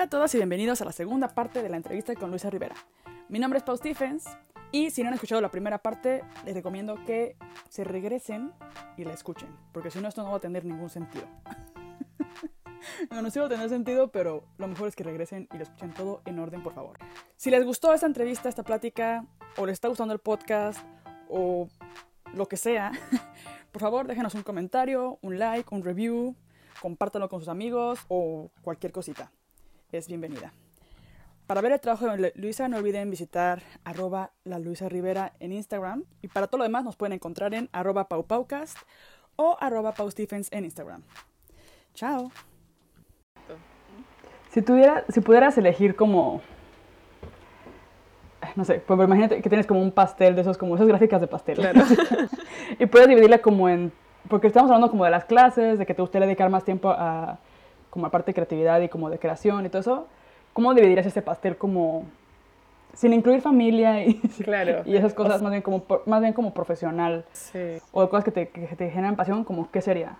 Hola a todos y bienvenidos a la segunda parte de la entrevista con Luisa Rivera. Mi nombre es Pau Stephens y si no han escuchado la primera parte, les recomiendo que se regresen y la escuchen, porque si no esto no va a tener ningún sentido. no, no sí va a tener sentido, pero lo mejor es que regresen y lo escuchen todo en orden, por favor. Si les gustó esta entrevista, esta plática, o les está gustando el podcast, o lo que sea, por favor déjenos un comentario, un like, un review, compártanlo con sus amigos o cualquier cosita. Es bienvenida. Para ver el trabajo de Luisa no olviden visitar arroba la Luisa Rivera en Instagram y para todo lo demás nos pueden encontrar en arroba paupaucast o arroba paustephens en Instagram. Chao. Si, tuviera, si pudieras elegir como, no sé, pues imagínate que tienes como un pastel de esos, como esas gráficas de pastel. Claro. y puedes dividirla como en, porque estamos hablando como de las clases, de que te gustaría dedicar más tiempo a, como a parte de creatividad y como de creación y todo eso ¿cómo dividirías ese pastel como sin incluir familia y, claro. y esas cosas, más, bien como, más bien como profesional? Sí. O cosas que te, que te generan pasión, como ¿qué sería?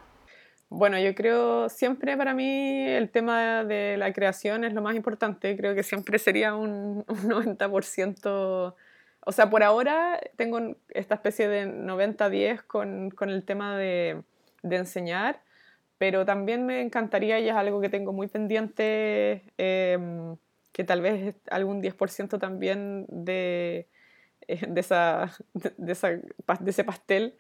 Bueno, yo creo siempre para mí el tema de la creación es lo más importante. Creo que siempre sería un, un 90%. O sea, por ahora tengo esta especie de 90-10 con, con, el tema de, de enseñar pero también me encantaría, y es algo que tengo muy pendiente, em, que tal vez algún 10% también de, eh, de, de, esa, de, ese pastel,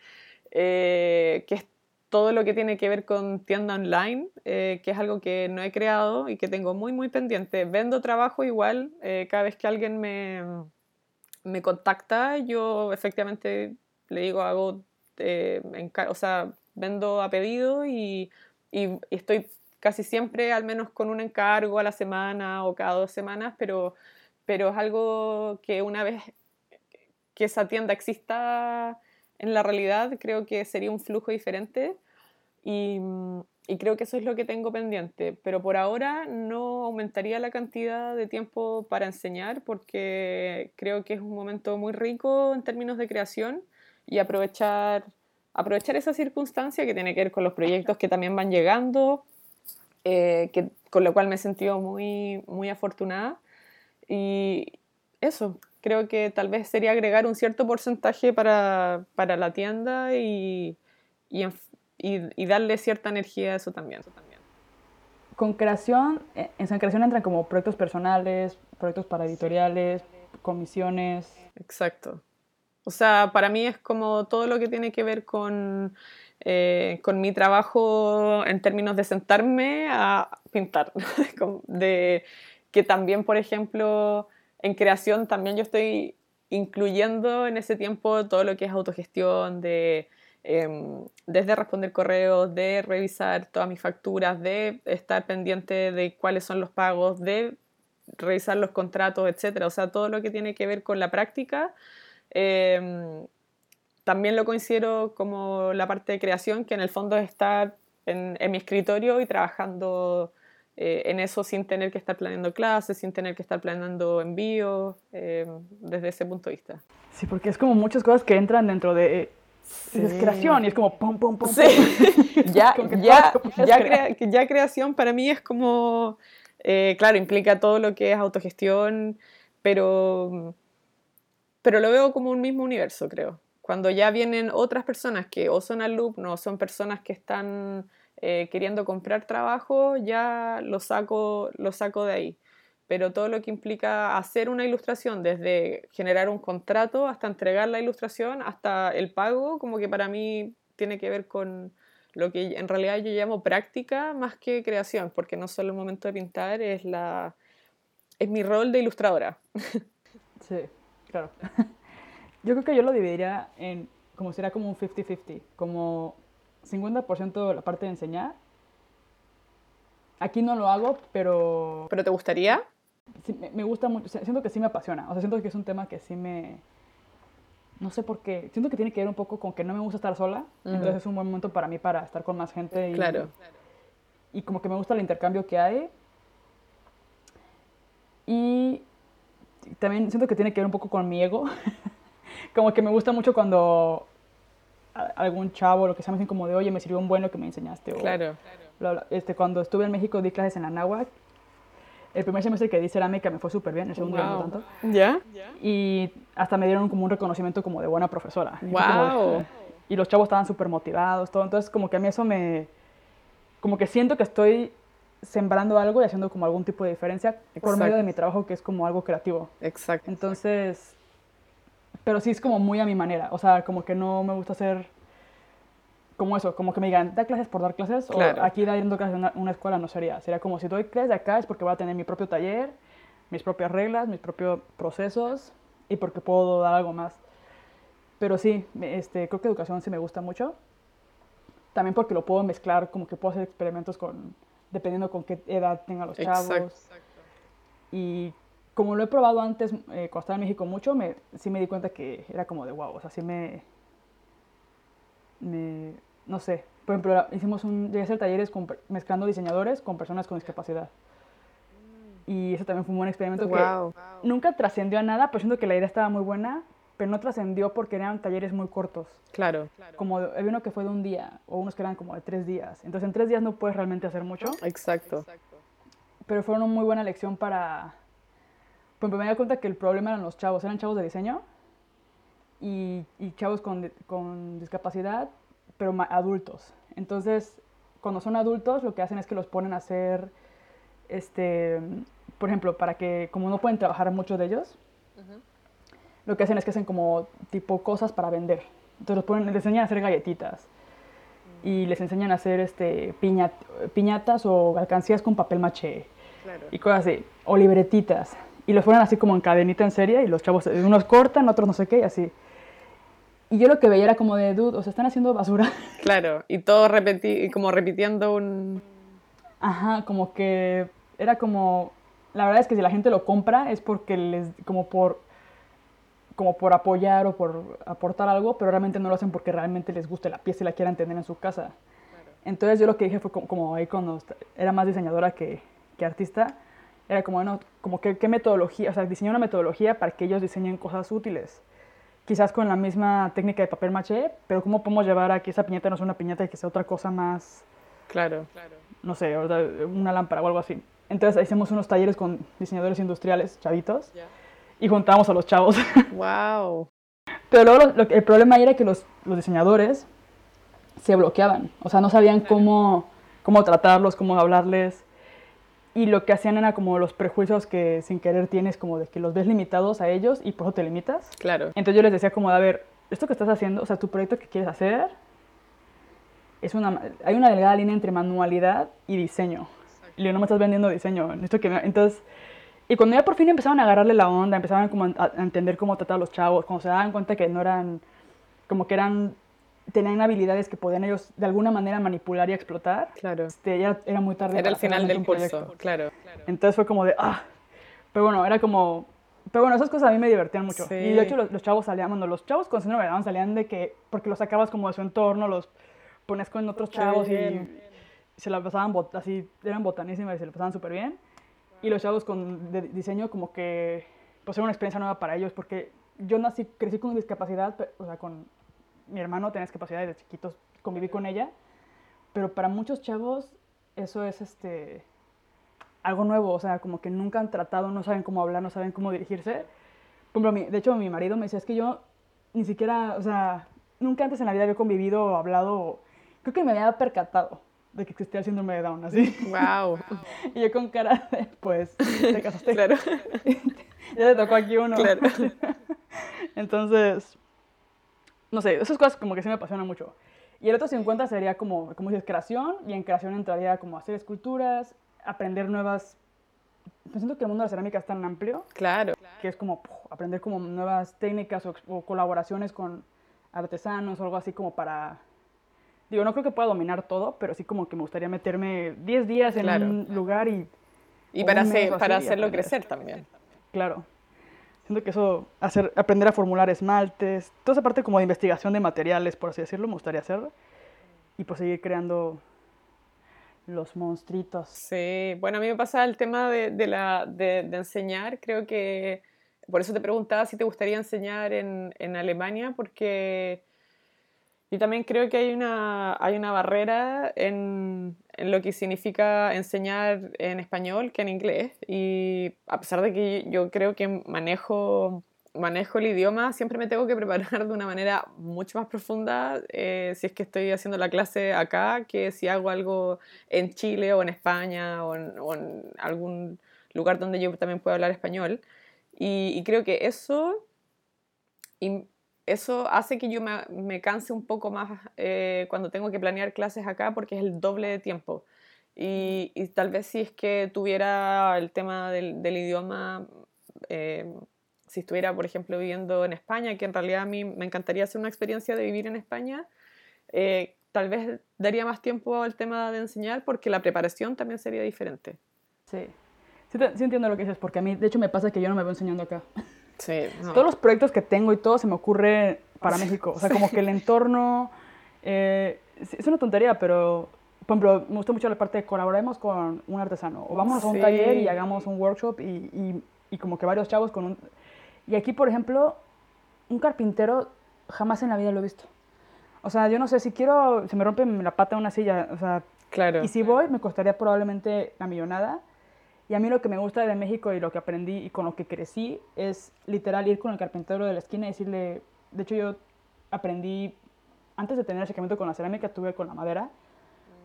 eh, que es todo lo que tiene que ver con tienda online, eh, que es algo que no he creado y que tengo muy, muy pendiente. Vendo trabajo igual, cada vez que alguien me, me contacta, yo efectivamente le digo, hago, o sea, vendo a pedido y y, estoy casi siempre al menos con un encargo a la semana o cada dos semanas, pero, pero es algo que una vez que esa tienda exista en la realidad, creo que sería un flujo diferente y, y, creo que eso es lo que tengo pendiente. Pero por ahora no aumentaría la cantidad de tiempo para enseñar porque creo que es un momento muy rico en términos de creación y aprovechar aprovechar esa circunstancia que tiene que ver con los proyectos que también van llegando, eh, que, con lo cual me he sentido muy, muy afortunada. Y eso, creo que tal vez sería agregar un cierto porcentaje para, para la tienda y, y, y, darle cierta energía a eso también. Eso también. Con creación, eh, en San Creación entran como proyectos personales, proyectos para editoriales, comisiones. Exacto. O sea, para mí es como todo lo que tiene que ver con, eh, con mi trabajo en términos de sentarme a pintar. de, que también, por ejemplo, en creación también yo estoy incluyendo en ese tiempo todo lo que es autogestión, de, em, desde responder correos, de revisar todas mis facturas, de estar pendiente de cuáles son los pagos, de revisar los contratos, etc. O sea, todo lo que tiene que ver con la práctica Em, también lo considero como la parte de creación, que en el fondo es estar en, mi escritorio y trabajando eh, en eso sin tener que estar planeando clases, sin tener que estar planeando envíos, em, desde ese punto de vista. Sí, porque es como muchas cosas que entran dentro de creación y es como pum, pum, pum. Sí. ya, ya, ya, ya, creación para mí es como, eh, claro, implica todo lo que es autogestión, pero pero lo veo como un mismo universo, creo. Cuando ya vienen otras personas que o son alumnos, son personas que están eh, queriendo comprar trabajo, ya lo saco, lo saco de ahí. Pero todo lo que implica hacer una ilustración, desde generar un contrato hasta entregar la ilustración, hasta el pago, como que para mí tiene que ver con lo que en realidad yo llamo práctica más que creación, porque no solo el momento de pintar, es, la, es mi rol de ilustradora. Sí. Claro. Yo creo que yo lo dividiría en como sería como un 50-50, como 50% la parte de enseñar. Aquí no lo hago, pero... ¿Pero te gustaría? Sí, me, gusta mucho, siento que sí me apasiona, o sea, siento que es un tema que sí me... No sé por qué, siento que tiene que ver un poco con que no me gusta estar sola, entonces es un buen momento para mí para estar con más gente. Y, claro. Y como que me gusta el intercambio que hay. Y también siento que tiene que ver un poco con mi ego. como que me gusta mucho cuando algún chavo, lo que sea, me dicen como de, oye, me sirvió un bueno que me enseñaste. claro. Este, cuando estuve en México di clases en Anáhuac. el primer semestre que di cerámica me fue súper bien, el segundo ya no Wow. tanto. ¿Ya? Y hasta me dieron como un reconocimiento como de buena profesora. De- Wow. y los chavos estaban súper motivados, todo. Entonces, como que a mí eso me. Como que siento que estoy sembrando algo y haciendo como algún tipo de diferencia por medio de mi trabajo, que es como algo creativo. Exacto. Entonces. Pero sí es como muy a mi manera. O sea, como que no me gusta hacer. Como eso, como que me digan, da clases por dar clases. Claro. O aquí dando clases en una, una escuela no sería. Sería como si doy clases de acá es porque voy a tener mi propio taller, mis propias reglas, mis propios procesos y porque puedo dar algo más. Pero sí, este, creo que educación sí me gusta mucho. También porque lo puedo mezclar, como que puedo hacer experimentos con, dependiendo con qué edad tengan los chavos. Exacto. Y como lo he probado antes, eh, cuando estaba en México mucho, me, sí me di cuenta que era como de wow, o sea, sí me, me no sé, por ejemplo, hicimos un, llegué a hacer talleres con mezclando diseñadores con personas con discapacidad. Y eso también fue un buen experimento Wow. que nunca trascendió a nada, pero siento que la idea estaba muy buena, pero no trascendió porque eran talleres muy cortos. Claro. Como había uno que fue de un día, o unos que eran como de tres días. Entonces en tres días no puedes realmente hacer mucho Exacto. pero fueron una muy buena lección para... Ejemplo, me di cuenta que el problema eran los chavos, eran chavos de diseño y, y chavos con, con discapacidad, pero adultos. Entonces, cuando son adultos, lo que hacen es que los ponen a hacer, este, por ejemplo, para que, como no pueden trabajar muchos de ellos, lo que hacen es que hacen como tipo cosas para vender. Entonces los ponen, les enseñan a hacer galletitas y les enseñan a hacer este, piñat- piñatas o alcancías con papel maché Claro. y cosas así, o libretitas. Y los ponen así como en cadenita en serie y los chavos, eh, unos cortan, otros no sé qué, y así. Y yo lo que veía era como de, dude, o sea, están haciendo basura. Claro. Y todo repeti como repitiendo un. Ajá, como que era como, la verdad es que si la gente lo compra es porque les, como por, como por apoyar o por aportar algo, pero realmente no lo hacen porque realmente les guste la pieza y la quieran tener en su casa. Entonces yo lo que dije fue como, como ahí cuando era más diseñadora que, que artista, era como, bueno, como que, qué metodología, o sea, diseñar una metodología para que ellos diseñen cosas útiles. Quizás con la misma técnica de papel maché, pero cómo podemos llevar a que esa piñata no sea una piñata y que sea otra cosa más, Claro. no sé, una lámpara o algo así. Entonces hicimos unos talleres con diseñadores industriales, chavitos, y juntábamos a los chavos. Wow. Pero luego lo- lo el problema era que los, los diseñadores se bloqueaban, o sea, no sabían cómo, cómo tratarlos, cómo hablarles. Y lo que hacían era como los prejuicios que sin querer tienes, como de que los ves limitados a ellos y por eso te limitas. Claro. Entonces yo les decía como, de, a ver, esto que estás haciendo, o sea, tu proyecto que quieres hacer, es una, hay una delgada línea entre manualidad y diseño. Y yo no me estás vendiendo diseño. necesito que me-". Entonces, y cuando ya por fin empezaban a agarrarle la onda, empezaban como a, a entender cómo tratar a los chavos, cuando se daban cuenta que no eran, como que eran, tenían habilidades que podían ellos de alguna manera manipular y explotar, Claro. este, ya era muy tarde. Era el final del curso. proyecto. Claro. Entonces fue como de, ah, pero bueno, era como, pero bueno, esas cosas a mí me divertían mucho. Sí. Y de hecho los, los chavos salían, bueno, los chavos con síndrome de salían de que, porque los sacabas como de su entorno, los ponías con otros chavos y, bien. y se la pasaban bot- así, eran botanísimas y se la pasaban súper bien. Y los chavos con de diseño como que, pues era una experiencia nueva para ellos, porque yo nací, crecí con discapacidad, pe- o sea, con mi hermano tenía discapacidad desde chiquitos, conviví con ella, pero para muchos chavos eso es este algo nuevo, o sea, como que nunca han tratado, no saben cómo hablar, no saben cómo dirigirse. Por ejemplo, mi- de hecho, mi marido me decía, es que yo ni siquiera, o sea, nunca antes en la vida había convivido o hablado, creo que me había percatado de que existía el síndrome de Down, así. Wow. Y yo con cara de, pues, te casaste, Claro. ya te tocó aquí uno. Claro. Entonces, no sé, esas cosas como que sí me apasionan mucho. Y el otro 50 sería como, como dices, creación, y en creación entraría como hacer esculturas, aprender nuevas... Pues siento que el mundo de la cerámica es tan amplio Claro. que es como puf, aprender como nuevas técnicas o, o colaboraciones con artesanos o algo así como para... Digo, no creo que pueda dominar todo, pero sí como que me gustaría meterme 10 días en Claro. un lugar y... Y para, hacer, para hacerlo aprender. crecer también. Claro. Siento que eso, hacer, aprender a formular esmaltes, toda esa parte como de investigación de materiales, por así decirlo, me gustaría hacer. Y pues seguir creando los monstruitos. Sí, bueno, a mí me pasa el tema de, de la, de, de enseñar, creo que, por eso te preguntaba si te gustaría enseñar en, en Alemania, porque yo también creo que hay una, hay una barrera en, en lo que significa enseñar en español que en inglés. Y a pesar de que yo creo que manejo, manejo el idioma, siempre me tengo que preparar de una manera mucho más profunda eh, si es que estoy haciendo la clase acá que si hago algo en Chile o en España o en, algún lugar donde yo también puedo hablar español. Y, y creo que eso eso hace que yo me, canse un poco más eh, cuando tengo que planear clases acá porque es el doble de tiempo. Y, tal vez si es que tuviera el tema del, idioma, eh, si estuviera, por ejemplo, viviendo en España, que en realidad a mí me encantaría hacer una experiencia de vivir en España, eh, tal vez daría más tiempo al tema de enseñar porque la preparación también sería diferente. Sí, sí, sí entiendo lo que dices, porque a mí, de hecho, me pasa que yo no me veo enseñando acá. Sí, Todos los proyectos que tengo y todo se me ocurre para México. O sea, como que el entorno... Eh, es una tontería, pero, por ejemplo, me gusta mucho la parte de colaboremos con un artesano. O vamos a un taller y hagamos un workshop y, y, y, como que varios chavos con un... Y aquí, por ejemplo, un carpintero jamás en la vida lo he visto. O sea, yo no sé, si quiero, se me rompe la pata en una silla, o sea... Claro. Y si voy, me costaría probablemente la millonada y a mí lo que me gusta de México y lo que aprendí y con lo que crecí es literal ir con el carpintero de la esquina y decirle, de hecho yo aprendí, antes de tener acercamiento con la cerámica, tuve con la madera,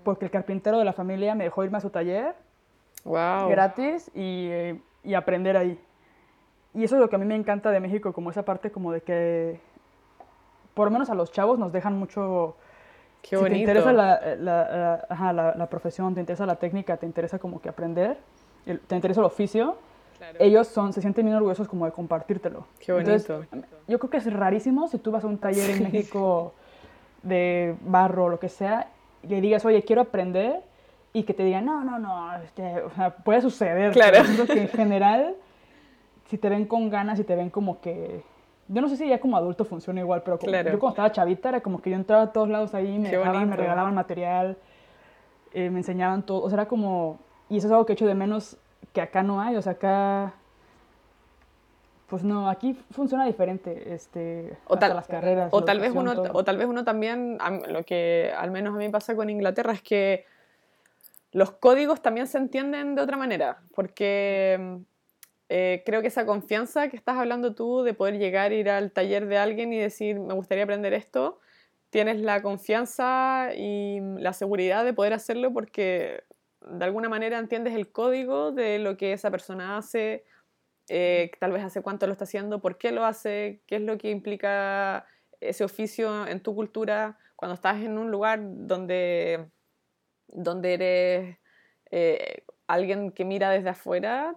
porque el carpintero de la familia me dejó irme a su taller wow. gratis y, y aprender ahí. Y eso es lo que a mí me encanta de México, como esa parte como de que, por lo menos a los chavos nos dejan mucho... Qué bonito. te interesa la, la, la, la, profesión, te interesa la técnica, te interesa como que aprender, te interesa el oficio, ellos son, se sienten bien orgullosos como de compartírtelo. Qué bonito. yo creo que es rarísimo si tú vas a un taller en México de barro o lo que sea, y le digas, oye, quiero aprender, y que te digan, no, no, no, este, o sea, puede suceder. Claro. que en general, si te ven con ganas y te ven como que... Yo no sé si ya como adulto funciona igual, pero yo cuando estaba chavita era como que yo entraba a todos lados ahí, me, dejaban, me regalaban material, eh, me enseñaban todo, o sea, era como y eso es algo que echo de menos que acá no hay, o sea, acá pues no, aquí funciona diferente, este, o tal, las carreras. O tal, vez uno, o tal vez uno también, lo que al menos a mí pasa con Inglaterra es que los códigos también se entienden de otra manera, porque eh, creo que esa confianza que estás hablando tú de poder llegar, ir al taller de alguien y decir, me gustaría aprender esto, tienes la confianza y la seguridad de poder hacerlo porque de alguna manera entiendes el código de lo que esa persona hace, eh, tal vez hace cuánto lo está haciendo, por qué lo hace, qué es lo que implica ese oficio en tu cultura, cuando estás en un lugar donde, donde eres eh, alguien que mira desde afuera,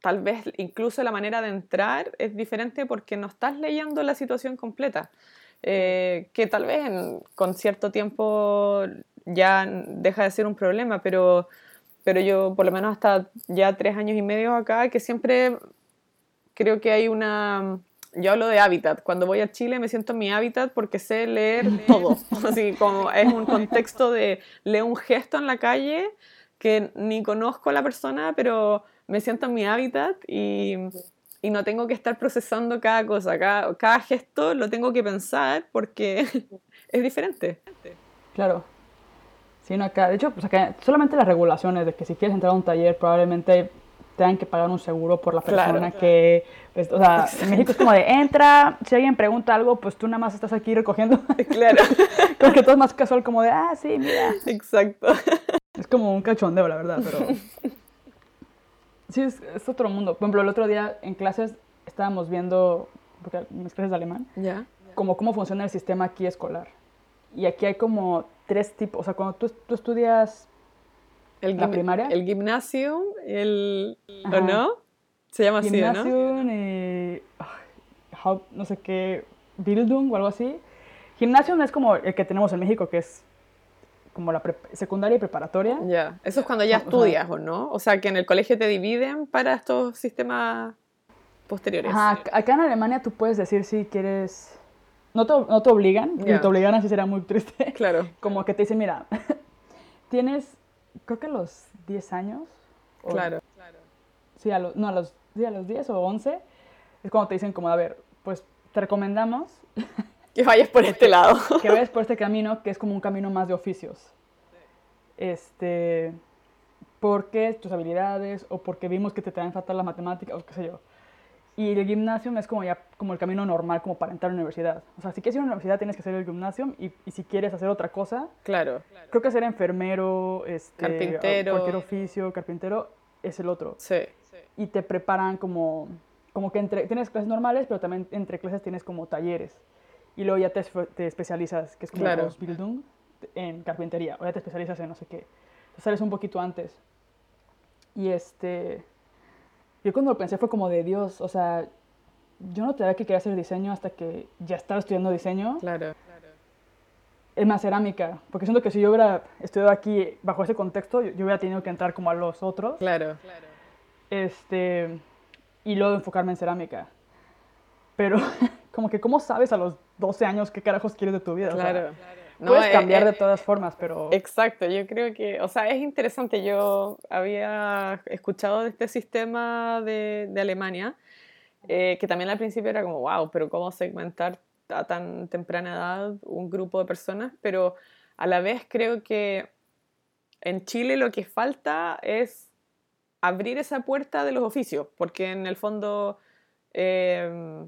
tal vez incluso la manera de entrar es diferente porque no estás leyendo la situación completa. Eh, que tal vez con cierto tiempo ya deja de ser un problema, pero, pero yo por lo menos hasta ya tres años y medio acá, que siempre creo que hay una... Yo hablo de hábitat. Cuando voy a Chile me siento en mi hábitat porque sé leer todo. Así como es un contexto de leo un gesto en la calle que ni conozco a la persona, pero me siento en mi hábitat y, y no tengo que estar procesando cada cosa. Cada, cada gesto lo tengo que pensar porque es diferente. Claro. Sí, no, acá, de hecho, pues acá solamente las regulaciones de que si quieres entrar a un taller probablemente tengan que pagar un seguro por la persona que, pues, o sea, en México es como de entra, si alguien pregunta algo, pues tú nada más estás aquí recogiendo. Claro. como que todo es más casual, como de, ah, sí, mira. Exacto. Es como un cachondeo, la verdad, pero... Sí, es, es otro mundo. Por ejemplo, el otro día en clases estábamos viendo, porque mis clases de alemán, ya como cómo funciona el sistema aquí escolar. Y aquí hay como tres tipos, o sea, cuando tú, tú estudias el la primaria. El gimnasio, el... ¿O no? Se llama así, ¿no? y... no sé qué, Bildung o algo así. Gimnasio es como el que tenemos en México, que es como la secundaria y preparatoria. Ya, eso es cuando ya estudias, o, no? O sea, que en el colegio te dividen para estos sistemas posteriores. Ajá, acá en Alemania tú puedes decir si quieres no te, no te obligan, y te obligan así será muy triste. Claro. Como que te dicen, mira, tienes, creo que a los 10 años. claro, claro. Sí, a los, no, a los, a los 10 o 11, es cuando te dicen como, a ver, pues te recomendamos... Que vayas por este lado. que vayas por este camino, que es como un camino más de oficios. este, porque tus habilidades o porque vimos que te traen fatal la matemática o qué sé yo. Y el gimnasio es como ya como el camino normal como para entrar a la universidad. O sea, si quieres ir a la universidad tienes que hacer el gimnasio y, y si quieres hacer otra cosa, Claro. creo que ser enfermero, este, Carpintero. cualquier oficio, carpintero, es el otro. Sí. Y te preparan como, como que entre, tienes clases normales, pero también entre clases tienes como talleres. Y luego ya te, te especializas, que es como Claro. Ausbildung, en carpintería. O ya te especializas en no sé qué. Entonces sales un poquito antes. Y este... Yo cuando lo pensé fue como de Dios, o sea, yo no sabía que quería hacer diseño hasta que ya estaba estudiando diseño. Claro. Es más cerámica, porque siento que si yo hubiera estudiado aquí bajo ese contexto, yo, yo hubiera tenido que entrar como a los otros, Claro. este, y luego enfocarme en cerámica. Pero como que cómo sabes a los 12 años qué carajos quieres de tu vida, O sea, Claro. No, puedes eh, cambiar eh, de todas formas, pero Exacto, yo creo que, o sea, es interesante. Yo había escuchado de este sistema de, de Alemania, eh, que también al principio era como, wow, pero ¿cómo segmentar a tan temprana edad un grupo de personas? Pero a la vez creo que en Chile lo que falta es abrir esa puerta de los oficios, porque en el fondo, eh,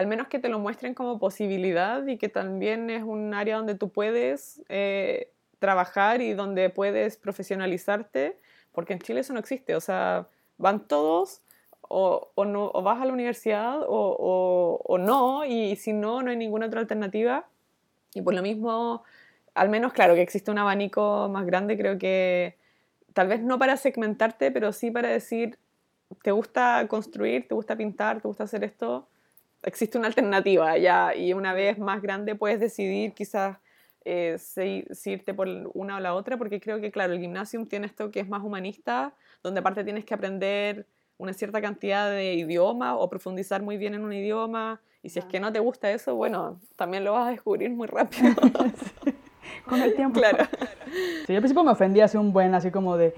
al menos que te lo muestren como posibilidad y que también es un área donde tú puedes eh, trabajar y donde puedes profesionalizarte, porque en Chile eso no existe, o sea, van todos o, o no, vas a la universidad o- o no, y si no, no hay ninguna otra alternativa. Y por lo mismo, al menos, claro, que existe un abanico más grande, creo que tal vez no para segmentarte, pero sí para decir, te gusta construir, te gusta pintar, te gusta hacer esto, existe una alternativa ya, y una vez más grande puedes decidir quizás eh, si, si irte por una o la otra, porque creo que, claro, el gimnasium tiene esto que es más humanista, donde aparte tienes que aprender una cierta cantidad de idiomas o profundizar muy bien en un idioma, y si es que no te gusta eso, bueno, también lo vas a descubrir muy rápido. con el tiempo. claro. Sí, yo al principio me ofendía así un buen, así como de,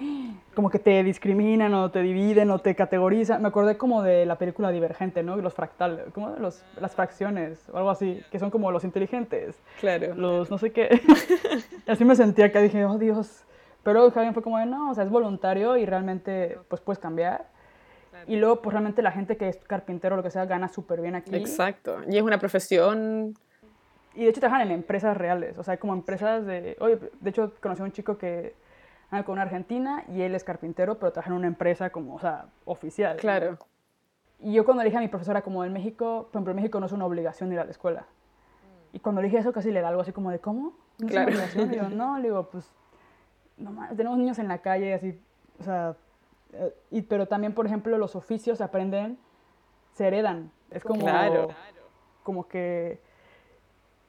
como que te discriminan o te dividen o te categorizan. Me acordé como de la película Divergente, ¿no? Los fractales, como los, las fracciones o algo así, que son como los inteligentes, Claro. los no sé qué. Así me sentía que dije, oh Dios. Pero Javier fue como de, no, o sea, es voluntario y realmente pues puedes cambiar. Y luego, pues realmente la gente que es carpintero o lo que sea gana súper bien aquí. Exacto. Y es una profesión. Y de hecho trabajan en empresas reales, o sea, como empresas de... Oye, de hecho conocí a un chico que anda con una argentina y él es carpintero, pero trabaja en una empresa como, o sea, oficial. Claro. Y yo cuando le dije a mi profesora como en México, por ejemplo, en México no es una obligación ir a la escuela. Y cuando le dije eso casi le da algo así como de, ¿cómo? ¿No es Claro. una obligación? Y yo, no, le digo, pues, no mames, tenemos niños en la calle, así, o sea, eh, y, pero también, por ejemplo, los oficios se aprenden, se heredan. Es como, Claro. como que...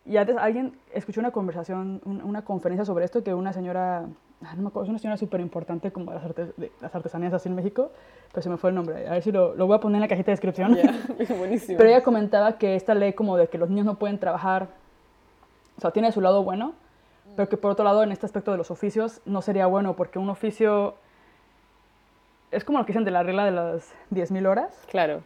Y antes alguien, escuché una conversación, un- una conferencia sobre esto que una señora, ah, no me acuerdo, es una señora súper importante como de las, artes- de las artesanías así en México, pero se me fue el nombre. A ver si lo, lo voy a poner en la cajita de descripción. Ya, Buenísimo. Pero ella comentaba que esta ley como de que los niños no pueden trabajar, o sea, tiene su lado bueno, pero que por otro lado en este aspecto de los oficios no sería bueno porque un oficio es como lo que dicen de la regla de las 10.000 horas, Claro.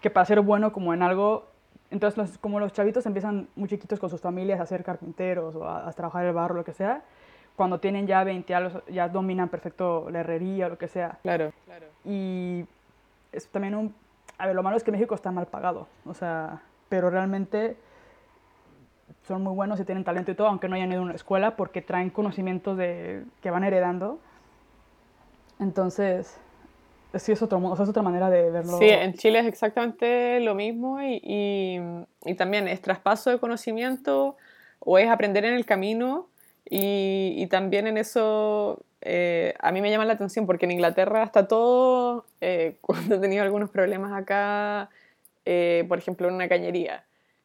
que para ser bueno como en algo, entonces los- como los chavitos empiezan muy chiquitos con sus familias a ser carpinteros o a, a trabajar el barro, lo que sea, cuando tienen ya 20 años ya dominan perfecto la herrería o lo que sea. Claro. Y es también un... A ver, lo malo es que México está mal pagado, o sea, pero realmente son muy buenos y tienen talento y todo, aunque no hayan ido a una escuela, porque traen conocimientos de, que van heredando. Entonces, sí es otro, o sea, es otra manera de verlo. Sí, en Chile es exactamente lo mismo y, y, y también es traspaso de conocimiento o es aprender en el camino y, y también en eso eh, a mí me llama la atención porque en Inglaterra está todo, eh, cuando he tenido algunos problemas acá, eh, por ejemplo en una cañería,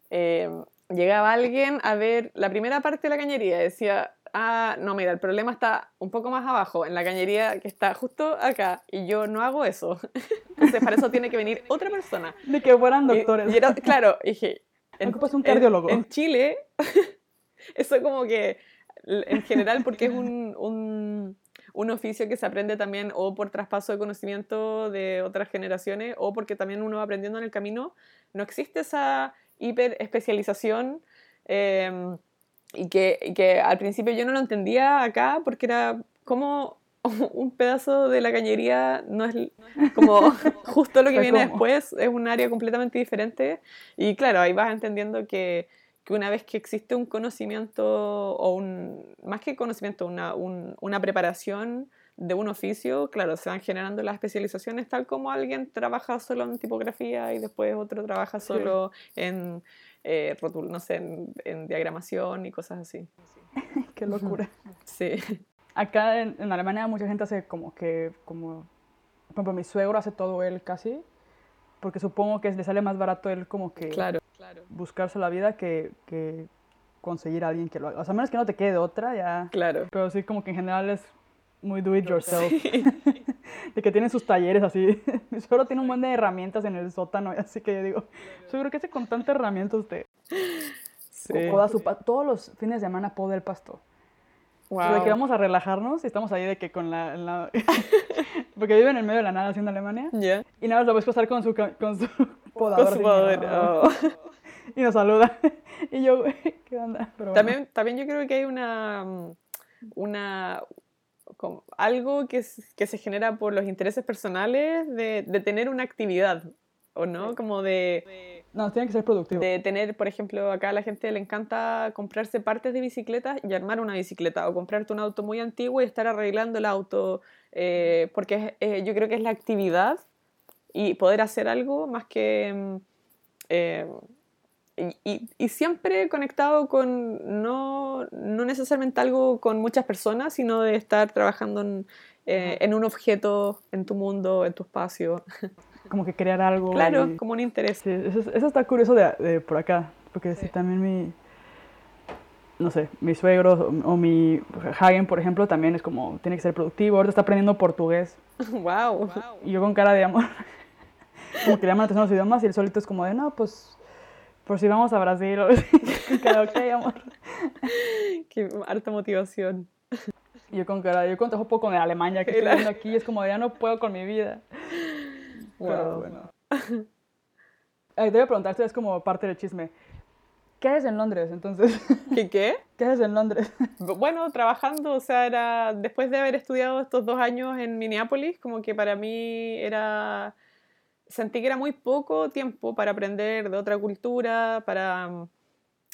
eh, llegaba alguien a ver la primera parte de la cañería y decía, ah, no, mira, el problema está un poco más abajo, en la cañería que está justo acá, y yo no hago eso. Entonces, para eso tiene que venir otra persona. De que fueran Y- doctores. y era- claro, dije, Ocupas un cardiólogo. En, Chile, eso como que, en general, porque es un, un, un oficio que se aprende también o por traspaso de conocimiento de otras generaciones o porque también uno va aprendiendo en el camino, no existe esa hiper especialización y que, y que al principio yo no lo entendía acá porque era cómo un pedazo de la cañería no es como justo lo que viene después, es un área completamente diferente. Y claro, ahí vas entendiendo que, que una vez que existe un conocimiento, o un, más que conocimiento, una, una preparación de un oficio, claro, se van generando las especializaciones tal como alguien trabaja solo en tipografía y después otro trabaja solo en, eh, no sé, en, en, diagramación y cosas así. Qué locura. Sí acá en, Alemania mucha gente hace como que, como, por ejemplo, mi suegro hace todo él casi, porque supongo que le sale más barato él como que claro, claro. buscarse la vida que, que conseguir a alguien que lo haga. O sea, menos que no te quede otra, ya. Claro. Pero sí, como que en general es muy do it yourself. de que tienen sus talleres así. Mi suegro tiene un montón de herramientas en el sótano, así que yo digo, suegro, ¿qué hace con tantas herramientas usted? Sí. su todos los fines de semana poda el pasto. Wow. De que vamos a relajarnos y estamos ahí de que con la... Porque vive en el medio de la nada haciendo Alemania. Y nada más lo ves pasar con su, con su podador. Oh". y nos saluda. y yo, ¿qué onda? también, también yo creo que hay una... una algo que, que se genera por los intereses personales de, de tener una actividad, ¿o no? Como de no, tiene que ser productivo. De tener, por ejemplo, acá a la gente le encanta comprarse partes de bicicletas y armar una bicicleta o comprarte un auto muy antiguo y estar arreglando el auto, eh, porque eh, yo creo que es la actividad y poder hacer algo más que... Mm, eh, y, y, siempre conectado con no, no, necesariamente algo con muchas personas, sino de estar trabajando en, en un objeto, en tu mundo, en tu espacio. como que crear algo. Claro, como un interés. eso, está curioso de, por acá, porque sí. también mi, no sé, mi suegro o, mi Hagen, por ejemplo, también es como, tiene que ser productivo, ahorita está aprendiendo portugués. Wow. Y yo con cara de amor, como que le llaman los idiomas y el solito es como de, no, pues, por si vamos a Brasil, o ok, amor. Qué harta motivación. Yo con cara, yo contejo un poco de Alemania que estoy viendo aquí, es como ya no puedo con mi vida. Pero bueno. te voy a preguntar, esto es como parte del chisme. ¿Qué haces en Londres entonces? ¿Qué qué? ¿Qué haces en Londres? Bueno, trabajando, o sea, era después de haber estudiado estos dos años en Minneapolis, como que para mí era, sentí que era muy poco tiempo para aprender de otra cultura, para,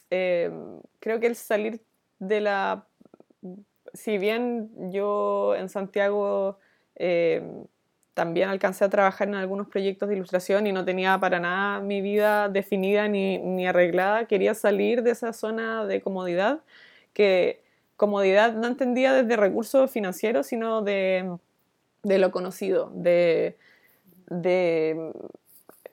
eh, creo que el salir de la, si bien yo en Santiago... Eh, también alcancé a trabajar en algunos proyectos de ilustración y no tenía para nada mi vida definida ni, ni arreglada. Quería salir de esa zona de comodidad, que comodidad no entendía desde recursos financieros, sino de, de lo conocido, de, de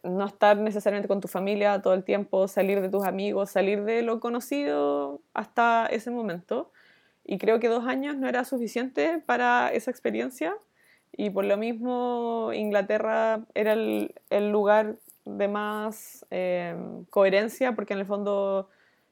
no estar necesariamente con tu familia todo el tiempo, salir de tus amigos, salir de lo conocido hasta ese momento. Y creo que dos años no era suficiente para esa experiencia y por lo mismo Inglaterra era el, lugar de más eh, coherencia, porque en el fondo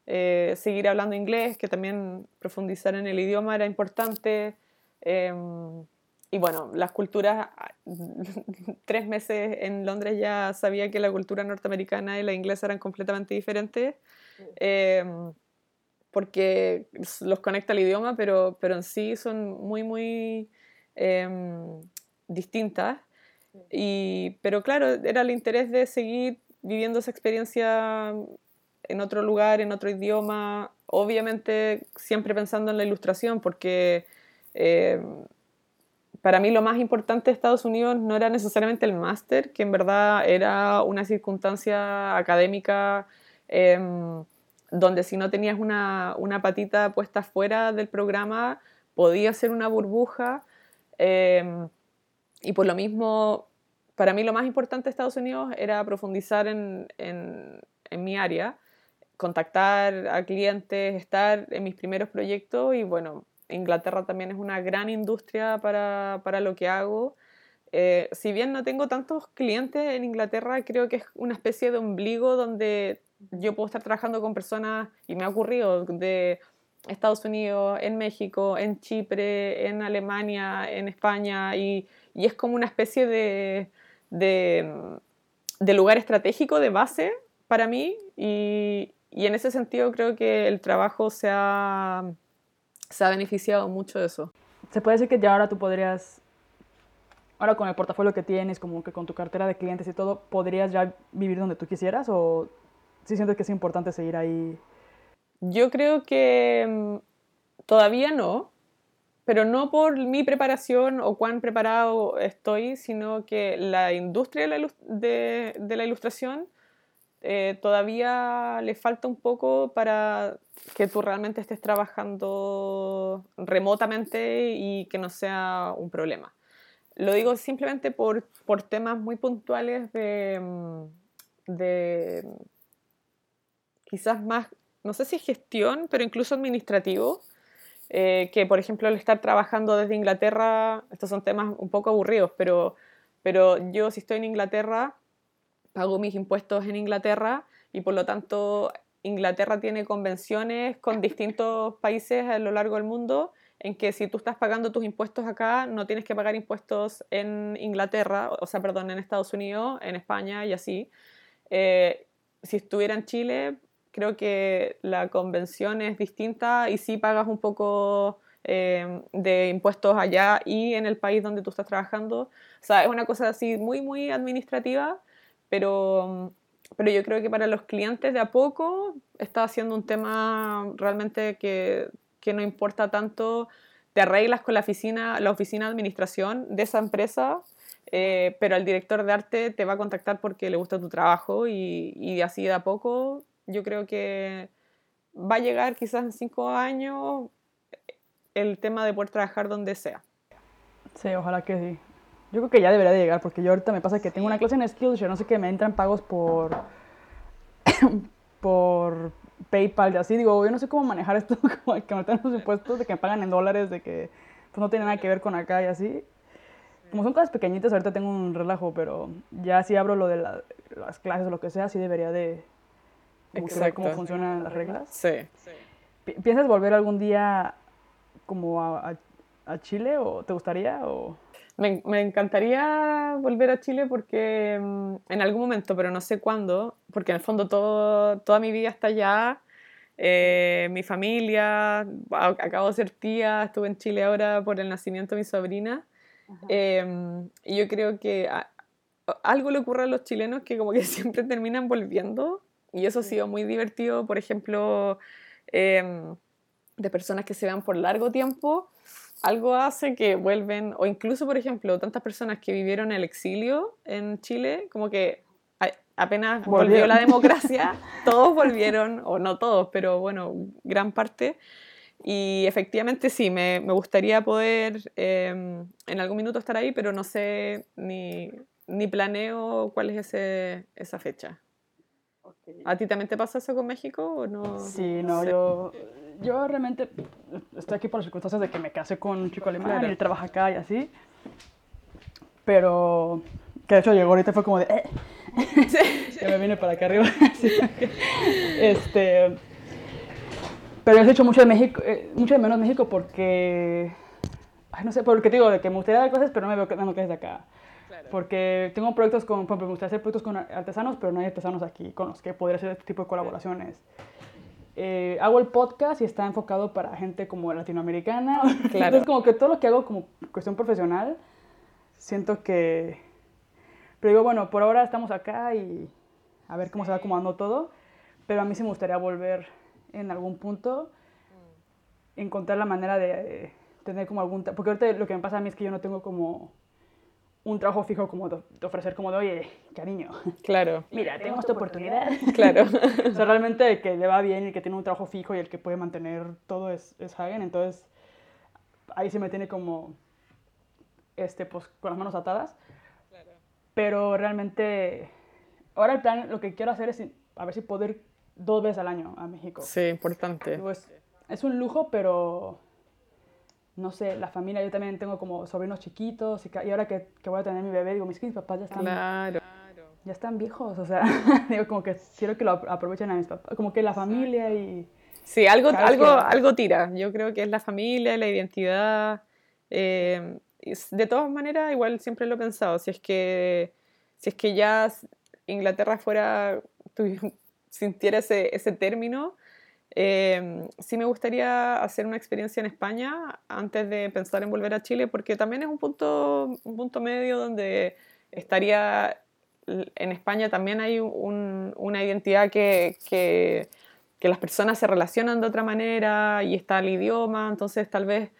eh, seguir hablando inglés, que también profundizar en el idioma era importante. Em, y bueno, las culturas, tres meses en Londres ya sabía que la cultura norteamericana y la inglesa eran completamente diferentes, em, porque los conecta el idioma, pero, pero en sí son muy, muy em, distintas. Y, pero claro, era el interés de seguir viviendo esa experiencia en otro lugar, en otro idioma, obviamente siempre pensando en la ilustración, porque eh, para mí lo más importante de Estados Unidos no era necesariamente el máster, que en verdad era una circunstancia académica em, donde si no tenías una, una, patita puesta fuera del programa, podía ser una burbuja. Em, y por lo mismo, para mí lo más importante de Estados Unidos era profundizar en, en, en mi área, contactar a clientes, estar en mis primeros proyectos y bueno, Inglaterra también es una gran industria para, para lo que hago. Eh, si bien no tengo tantos clientes en Inglaterra, creo que es una especie de ombligo donde yo puedo estar trabajando con personas, y me ha ocurrido, de Estados Unidos, en México, en Chipre, en Alemania, en España, y y es como una especie de, de, lugar estratégico, de base para mí y, en ese sentido creo que el trabajo se ha, se ha beneficiado mucho de eso. se puede decir que ya ahora tú podrías, ahora con el portafolio que tienes, como que con tu cartera de clientes y todo, ¿podrías ya vivir donde tú quisieras o sí sientes que es importante seguir ahí? Yo creo que mm, todavía no, pero no por mi preparación o cuán preparado estoy, sino que la industria de la, ilustración eh, todavía le falta un poco para que tú realmente estés trabajando remotamente y que no sea un problema. Lo digo simplemente por, por temas muy puntuales de, mm, de quizás más, no sé si gestión, pero incluso administrativo eh, que por ejemplo el estar trabajando desde Inglaterra, estos son temas un poco aburridos, pero, pero yo si estoy en Inglaterra, pago mis impuestos en Inglaterra y por lo tanto Inglaterra tiene convenciones con distintos países a lo largo del mundo en que si tú estás pagando tus impuestos acá, no tienes que pagar impuestos en Inglaterra, o sea, perdón, en Estados Unidos, en España y así. Eh, si estuviera en Chile, creo que la convención es distinta y sí pagas un poco eh, de impuestos allá y en el país donde tú estás trabajando. O sea, es una cosa así muy, muy administrativa, pero, pero yo creo que para los clientes de a poco está siendo un tema realmente que, que no importa tanto. Te arreglas con la oficina, la oficina de administración de esa empresa eh, pero el director de arte te va a contactar porque le gusta tu trabajo y, y, así de a poco yo creo que va a llegar quizás en cinco años el tema de poder trabajar donde sea. Sí, ojalá que sí. Yo creo que ya debería de llegar, porque yo ahorita me pasa que tengo una clase en Skillshare, no sé qué, me entran pagos por, por PayPal y así. Digo, yo no sé cómo manejar esto, como que me están los impuestos de que me pagan en dólares, de que pues, no tiene nada que ver con acá y así. Como son cosas pequeñitas, ahorita tengo un relajo, pero ya si abro lo de las clases o lo que sea, sí debería de, Exacto. cómo funcionan las reglas. Sí. ¿Piensas volver algún día como a, a, Chile o te gustaría? O... Me, me, encantaría volver a Chile porque mm, en algún momento, pero no sé cuándo, porque en el fondo todo, toda mi vida está allá. Eh, mi familia, acabo de ser tía, estuve en Chile ahora por el nacimiento de mi sobrina. Em, y yo creo que algo le ocurre a los chilenos que como que siempre terminan volviendo y eso ha sido muy divertido, por ejemplo, em, de personas que se van por largo tiempo, algo hace que vuelven, o incluso, por ejemplo, tantas personas que vivieron el exilio en Chile, como que apenas volvió la democracia, todos volvieron, o no todos, pero bueno, gran parte. Y efectivamente sí, me, me gustaría poder em, en algún minuto estar ahí, pero no sé ni, ni planeo cuál es ese, esa fecha. ¿A ti también te pasa eso con México o no? Sí, no, yo, yo realmente estoy aquí por las circunstancias de que me casé con un chico alemán y él trabaja acá y así. Pero, que de hecho llegó ahorita fue como de, eh. ya me vine para acá arriba. este, pero yo he hecho mucho de México, eh, mucho de menos México porque, ay, no sé, porque te digo, de que me gustaría dar clases, pero no me veo dando clases de acá. Porque tengo proyectos con, por ejemplo, me gustaría hacer proyectos con artesanos, pero no hay artesanos aquí con los que podría hacer este tipo de colaboraciones. Eh, hago el podcast y está enfocado para gente como latinoamericana. Claro. Entonces, como que todo lo que hago como cuestión profesional, siento que... Pero digo, bueno, por ahora estamos acá y a ver cómo se va acomodando todo. Pero a mí sí me gustaría volver en algún punto, mm. encontrar la manera de tener como algún... Porque ahorita lo que me pasa a mí es que yo no tengo como un trabajo fijo como de, ofrecer como de, oye, cariño. Claro. Mira, tengo esta oportunidad. Claro. o sea, realmente el que le va bien y el que tiene un trabajo fijo y el que puede mantener todo es, es Hagen. Entonces, ahí se me tiene como, este, pues, con las manos atadas. Claro. Pero realmente, ahora el plan, lo que quiero hacer es a ver si poder dos veces al año a México. Sí, importante. Pues, es un lujo, pero no sé, la familia, yo también tengo como sobrinos chiquitos y, y ahora que, que, voy a tener mi bebé, digo, mis, mis papás ya están, claro. ya están viejos, o sea, digo, como que quiero que lo aprovechen a mis papás, como que la familia y... Sí, algo, algo, algo tira, yo creo que es la familia, la identidad, eh, de todas maneras, igual siempre lo he pensado, si es que, si es que ya Inglaterra fuera, sintiera ese, ese término, Eh, sí me gustaría hacer una experiencia en España antes de pensar en volver a Chile, porque también es un punto, un punto medio donde estaría, en España también hay un, una identidad que, que, que, las personas se relacionan de otra manera y está el idioma, entonces tal vez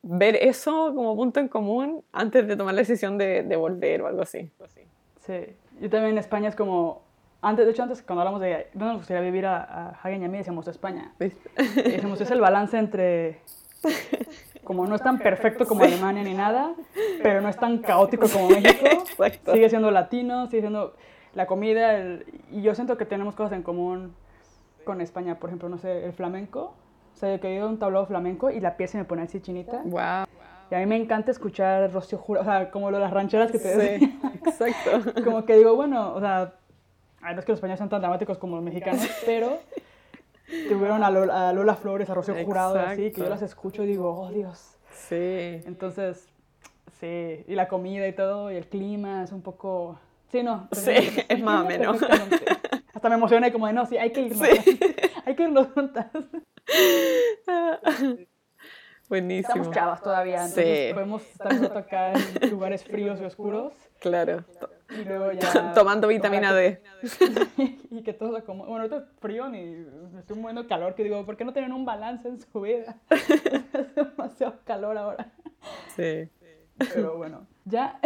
ver eso como punto en común antes de tomar la decisión de, de volver o algo así. Sí, yo también España es como antes, de hecho, antes cuando hablamos de dónde nos gustaría vivir a, a Hagen y a mí, decíamos España. Y decíamos, es el balance entre, como no es tan perfecto como Alemania ni nada, pero no es tan caótico como México. Exacto. Sigue siendo latino, sigue siendo la comida, el, y yo siento que tenemos cosas en común con España, por ejemplo, no sé, el flamenco. O sea, yo que he ido a un tablado flamenco y la piel se me pone así chinita. Wow. Y a mí me encanta escuchar Rocío Jura, o sea, como lo de las rancheras que te Sí, exacto. como que digo, bueno, o sea, Ay, no es que los españoles sean tan dramáticos como los mexicanos, pero tuvieron a Lola, a Lola Flores, a Rocío Jurado, así, que yo las escucho y digo, oh Dios. Sí. Entonces, sí, y la comida y todo, y el clima es un poco... Sí, no. Sí, es más o menos. Hasta me emocioné como de, no, sí, hay que irnos. Sí. hay que irnos juntas. Buenísimo. Estamos chavas todavía, entonces sí. podemos estar acá en lugares fríos y oscuros. Claro. Y luego ya... Tomando vitamina D. y que todo como... Bueno, ahorita es frío ni me estoy muriendo calor, que digo, ¿por qué no tienen un balance en su vida? es demasiado calor ahora. Sí. Pero bueno, ya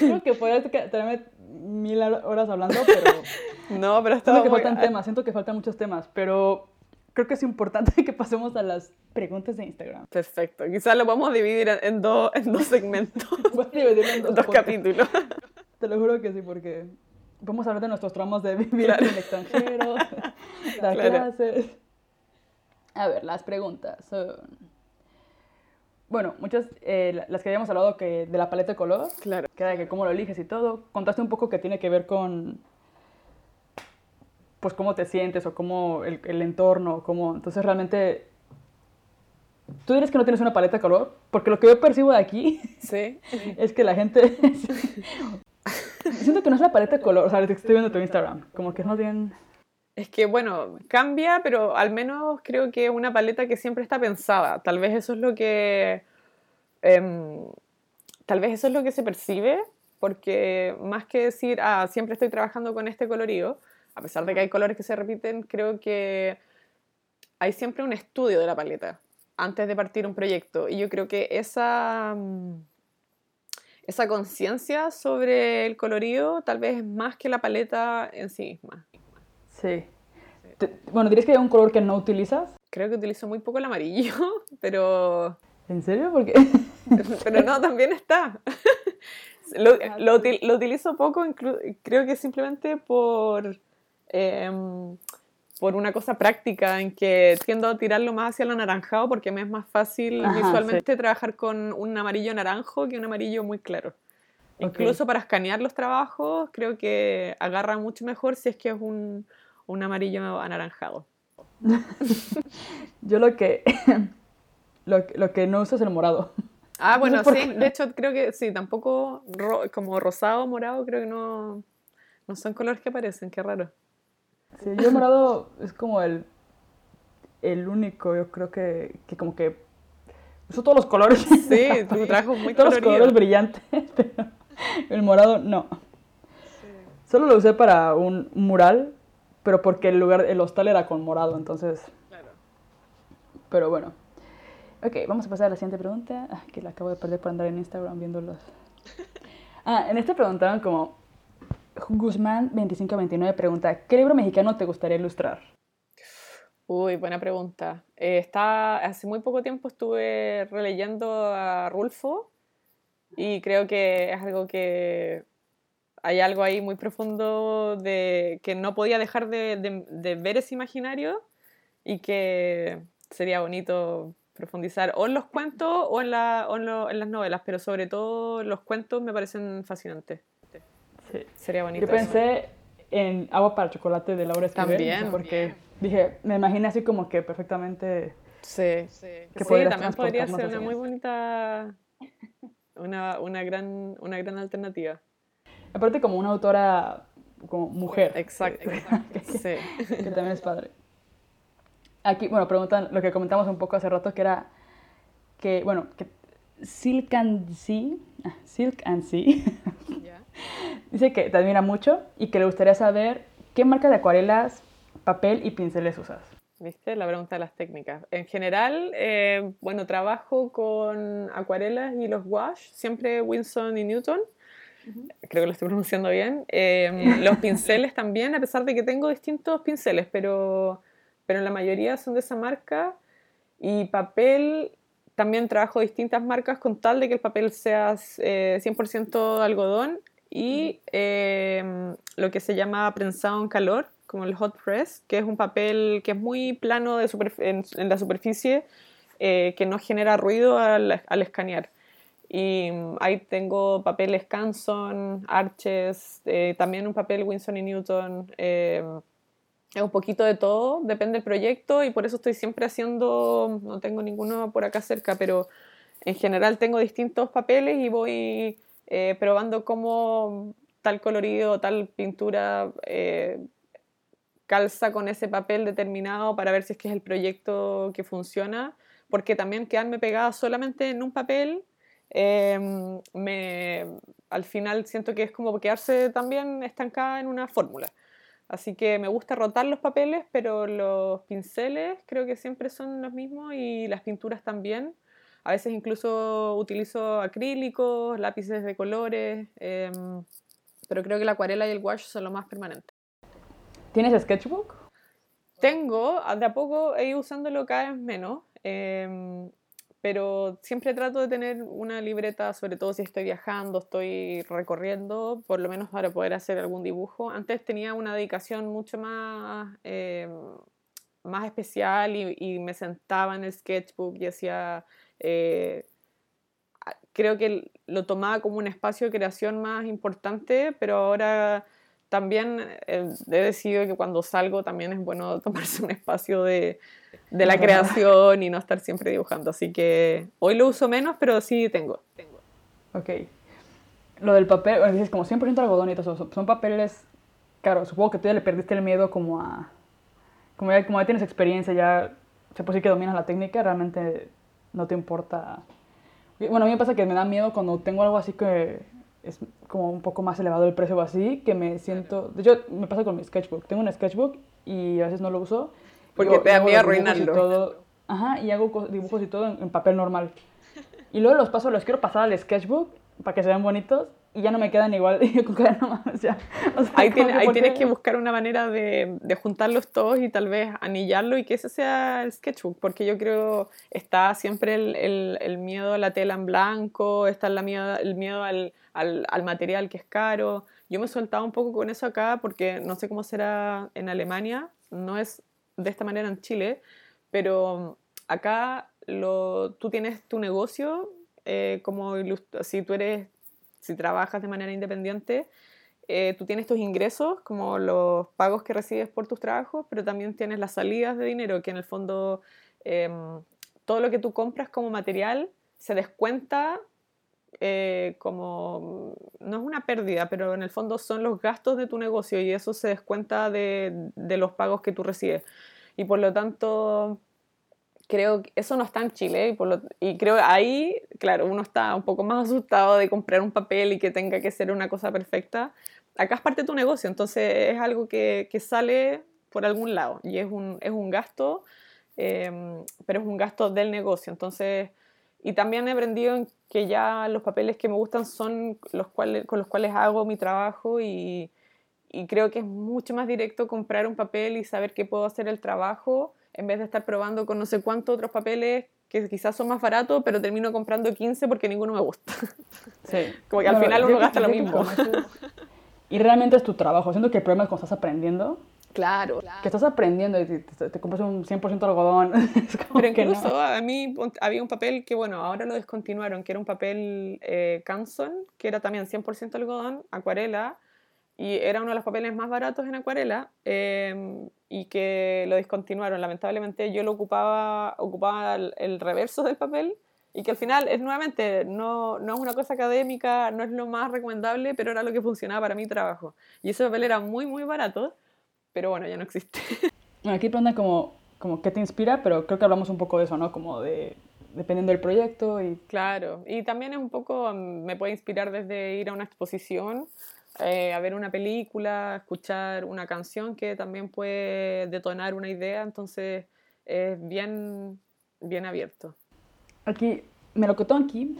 creo que podría tenerme mil horas hablando, pero... No, pero está Siento que faltan temas, siento que faltan muchos temas, pero creo que es importante que pasemos a las preguntas de Instagram. Perfecto. Quizás lo vamos a dividir en, dos, en dos segmentos. Voy a dividirlo en dos, dos capítulos. Te lo juro que sí, porque vamos a hablar de nuestros tramos de vivir claro. en el extranjero, dar claro. clases. A ver, las preguntas son... Bueno, muchas, eh, las que habíamos hablado que de la paleta de color, claro. que de que cómo lo eliges y todo, contaste un poco que tiene que ver con pues cómo te sientes o cómo el, el entorno, cómo... Entonces realmente... ¿Tú dirías que no tienes una paleta de color? Porque lo que yo percibo de aquí sí. es que la gente... Siento que no es la paleta de color, o sea, te estoy viendo tu Instagram, como que es más bien... Es que, bueno, cambia, pero al menos creo que es una paleta que siempre está pensada. Tal vez eso es lo que... Eh, tal vez eso es lo que se percibe, porque más que decir, ah, siempre estoy trabajando con este colorido, a pesar de que hay colores que se repiten, creo que hay siempre un estudio de la paleta antes de partir un proyecto. Y yo creo que esa, esa conciencia sobre el colorido tal vez es más que la paleta en sí misma. Sí. Bueno, ¿dirías que hay un color que no utilizas? Creo que utilizo muy poco el amarillo, pero... ¿En serio? ¿Por qué? pero no, también está. Lo, lo, lo utilizo poco, creo que simplemente por eh, por una cosa práctica en que tiendo a tirarlo más hacia el anaranjado porque me es más fácil Ajá, visualmente sí. trabajar con un amarillo naranjo que un amarillo muy claro. Okay. Incluso para escanear los trabajos creo que agarra mucho mejor si es que es un, un amarillo anaranjado. Yo lo que, lo, lo, que no uso es el morado. Ah, bueno, no sí, de hecho creo que sí, tampoco ro como rosado, morado, creo que no, no son colores que aparecen, qué raro. Sí, yo el morado es como el, el único, yo creo que, que como que uso todos los colores. Sí, tu trabajo muy Todos colorido. los colores brillantes, pero el morado no. Sí. Solo lo usé para un mural, pero porque el lugar, el hostal era con morado, entonces... Claro. Pero bueno. Ok, vamos a pasar a la siguiente pregunta, ah, que la acabo de perder por andar en Instagram viéndolos. Ah, en este preguntaron como, Guzmán2529 pregunta, ¿qué libro mexicano te gustaría ilustrar? Uy, buena pregunta. Eh, está, hace muy poco tiempo estuve releyendo a Rulfo y creo que es algo que hay algo ahí muy profundo de que no podía dejar de, ver ese imaginario y que sería bonito profundizar o en los cuentos o en las novelas, pero sobre todo los cuentos me parecen fascinantes. Sí. Sería bonito. Yo pensé eso. en Agua para Chocolate de Laura Esquivel. También. Porque dije, me imaginé así como que perfectamente... Sí, sí. Que sí también podría ser una muy bonita... Una, una, gran, una gran alternativa. Aparte como una autora como mujer. Exacto. que, sí. que también es padre. Aquí, bueno, preguntan lo que comentamos un poco hace rato, que era que, bueno, que Silk and Sea, ah, Silk and Sea, dice que te admira mucho y que le gustaría saber qué marca de acuarelas, papel y pinceles usas. ¿Viste? La pregunta de las técnicas. En general, eh, bueno, trabajo con acuarelas y los wash, siempre Winston y Newton. Creo que lo estoy pronunciando bien. Em, los pinceles también, a pesar de que tengo distintos pinceles, pero, pero la mayoría son de esa marca. Y papel, también trabajo distintas marcas con tal de que el papel sea 100% eh, algodón y em, lo que se llama prensado en calor, como el hot press, que es un papel que es muy plano de en, la superficie, eh, que no genera ruido al, escanear. Y mm, ahí tengo papeles Canson, Arches, eh, también un papel Winsor y Newton. Eh, es un poquito de todo, depende del proyecto y por eso estoy siempre haciendo, no tengo ninguno por acá cerca, pero en general tengo distintos papeles y voy probando cómo tal colorido, tal pintura calza con ese papel determinado para ver si es que es el proyecto que funciona, porque también quedarme pegada solamente en un papel, em, me, al final siento que es como quedarse también estancada en una fórmula. Así que me gusta rotar los papeles, pero los pinceles creo que siempre son los mismos y las pinturas también. A veces incluso utilizo acrílicos, lápices de colores, em, pero creo que la acuarela y el wash son lo más permanente. ¿Tienes sketchbook? Tengo, de a poco he ido usándolo cada vez menos, em, pero siempre trato de tener una libreta, sobre todo si estoy viajando, estoy recorriendo, por lo menos para poder hacer algún dibujo. Antes tenía una dedicación mucho más, em, más especial y, me sentaba en el sketchbook y hacía... Eh, creo que lo tomaba como un espacio de creación más importante, pero ahora también eh, he decidido que cuando salgo también es bueno tomarse un espacio de, de la creación y no estar siempre dibujando. Así que hoy lo uso menos, pero sí tengo. tengo. Ok. Lo del papel, dices como 100% algodón y todo eso, son papeles, claro, supongo que tú ya le perdiste el miedo como a, como ya, como ya tienes experiencia, ya se puede decir que dominas la técnica, realmente no te importa. Bueno, a mí me pasa que me da miedo cuando tengo algo así que es como un poco más elevado el precio o así, que me siento... De hecho, me pasa con mi sketchbook. Tengo un sketchbook y a veces no lo uso. Porque te da miedo arruinarlo. todo, ajá, y hago dibujos y todo en, papel normal. Y luego los paso, los quiero pasar al sketchbook para que se vean bonitos y ya no me quedan igual. ya. ahí, tienes que buscar una manera de, de, juntarlos todos y tal vez anillarlo y que ese sea el sketchbook, porque yo creo está siempre el, el, el miedo a la tela en blanco, está la miedo, el miedo al, al, al, material que es caro. Yo me he soltado un poco con eso acá porque no sé cómo será en Alemania, no es de esta manera en Chile, pero acá lo, tú tienes tu negocio eh, como si tú eres si trabajas de manera independiente, eh, tú tienes tus ingresos, como los pagos que recibes por tus trabajos, pero también tienes las salidas de dinero, que en el fondo em, todo lo que tú compras como material se descuenta eh, como, no es una pérdida, pero en el fondo son los gastos de tu negocio y eso se descuenta de, de los pagos que tú recibes. Y por lo tanto, creo que eso no está en Chile y, por lo, y creo ahí, claro, uno está un poco más asustado de comprar un papel y que tenga que ser una cosa perfecta. Acá es parte de tu negocio, entonces es algo que, que sale por algún lado y es un, es un gasto, em, pero es un gasto del negocio. Entonces, y también he aprendido que ya los papeles que me gustan son los cuales, con los cuales hago mi trabajo y, y creo que es mucho más directo comprar un papel y saber que puedo hacer el trabajo en vez de estar probando con no sé cuántos otros papeles que quizás son más baratos, pero termino comprando 15 porque ninguno me gusta. Sí. Como que al final uno gasta lo mismo. y realmente es tu trabajo. Siento que el problema es cuando estás aprendiendo. Claro. Que estás aprendiendo y te, compras un 100% algodón. pero incluso a mí había un papel que, bueno, ahora lo descontinuaron, que era un papel eh, Canson, que era también 100% algodón, acuarela, y era uno de los papeles más baratos en acuarela em, y que lo discontinuaron. Lamentablemente yo lo ocupaba, ocupaba el, reverso del papel y que al final es nuevamente no, no, es una cosa académica, no es lo más recomendable, pero era lo que funcionaba para mi trabajo. Y ese papel era muy, muy barato, pero bueno, ya no existe. Bueno, aquí preguntan como, como qué te inspira, pero creo que hablamos un poco de eso, ¿no? Como de dependiendo del proyecto y... Claro, y también es un poco, mm, me puede inspirar desde ir a una exposición, eh, a ver una película, escuchar una canción que también puede detonar una idea, entonces es bien, bien abierto. Aquí, me lo contó aquí,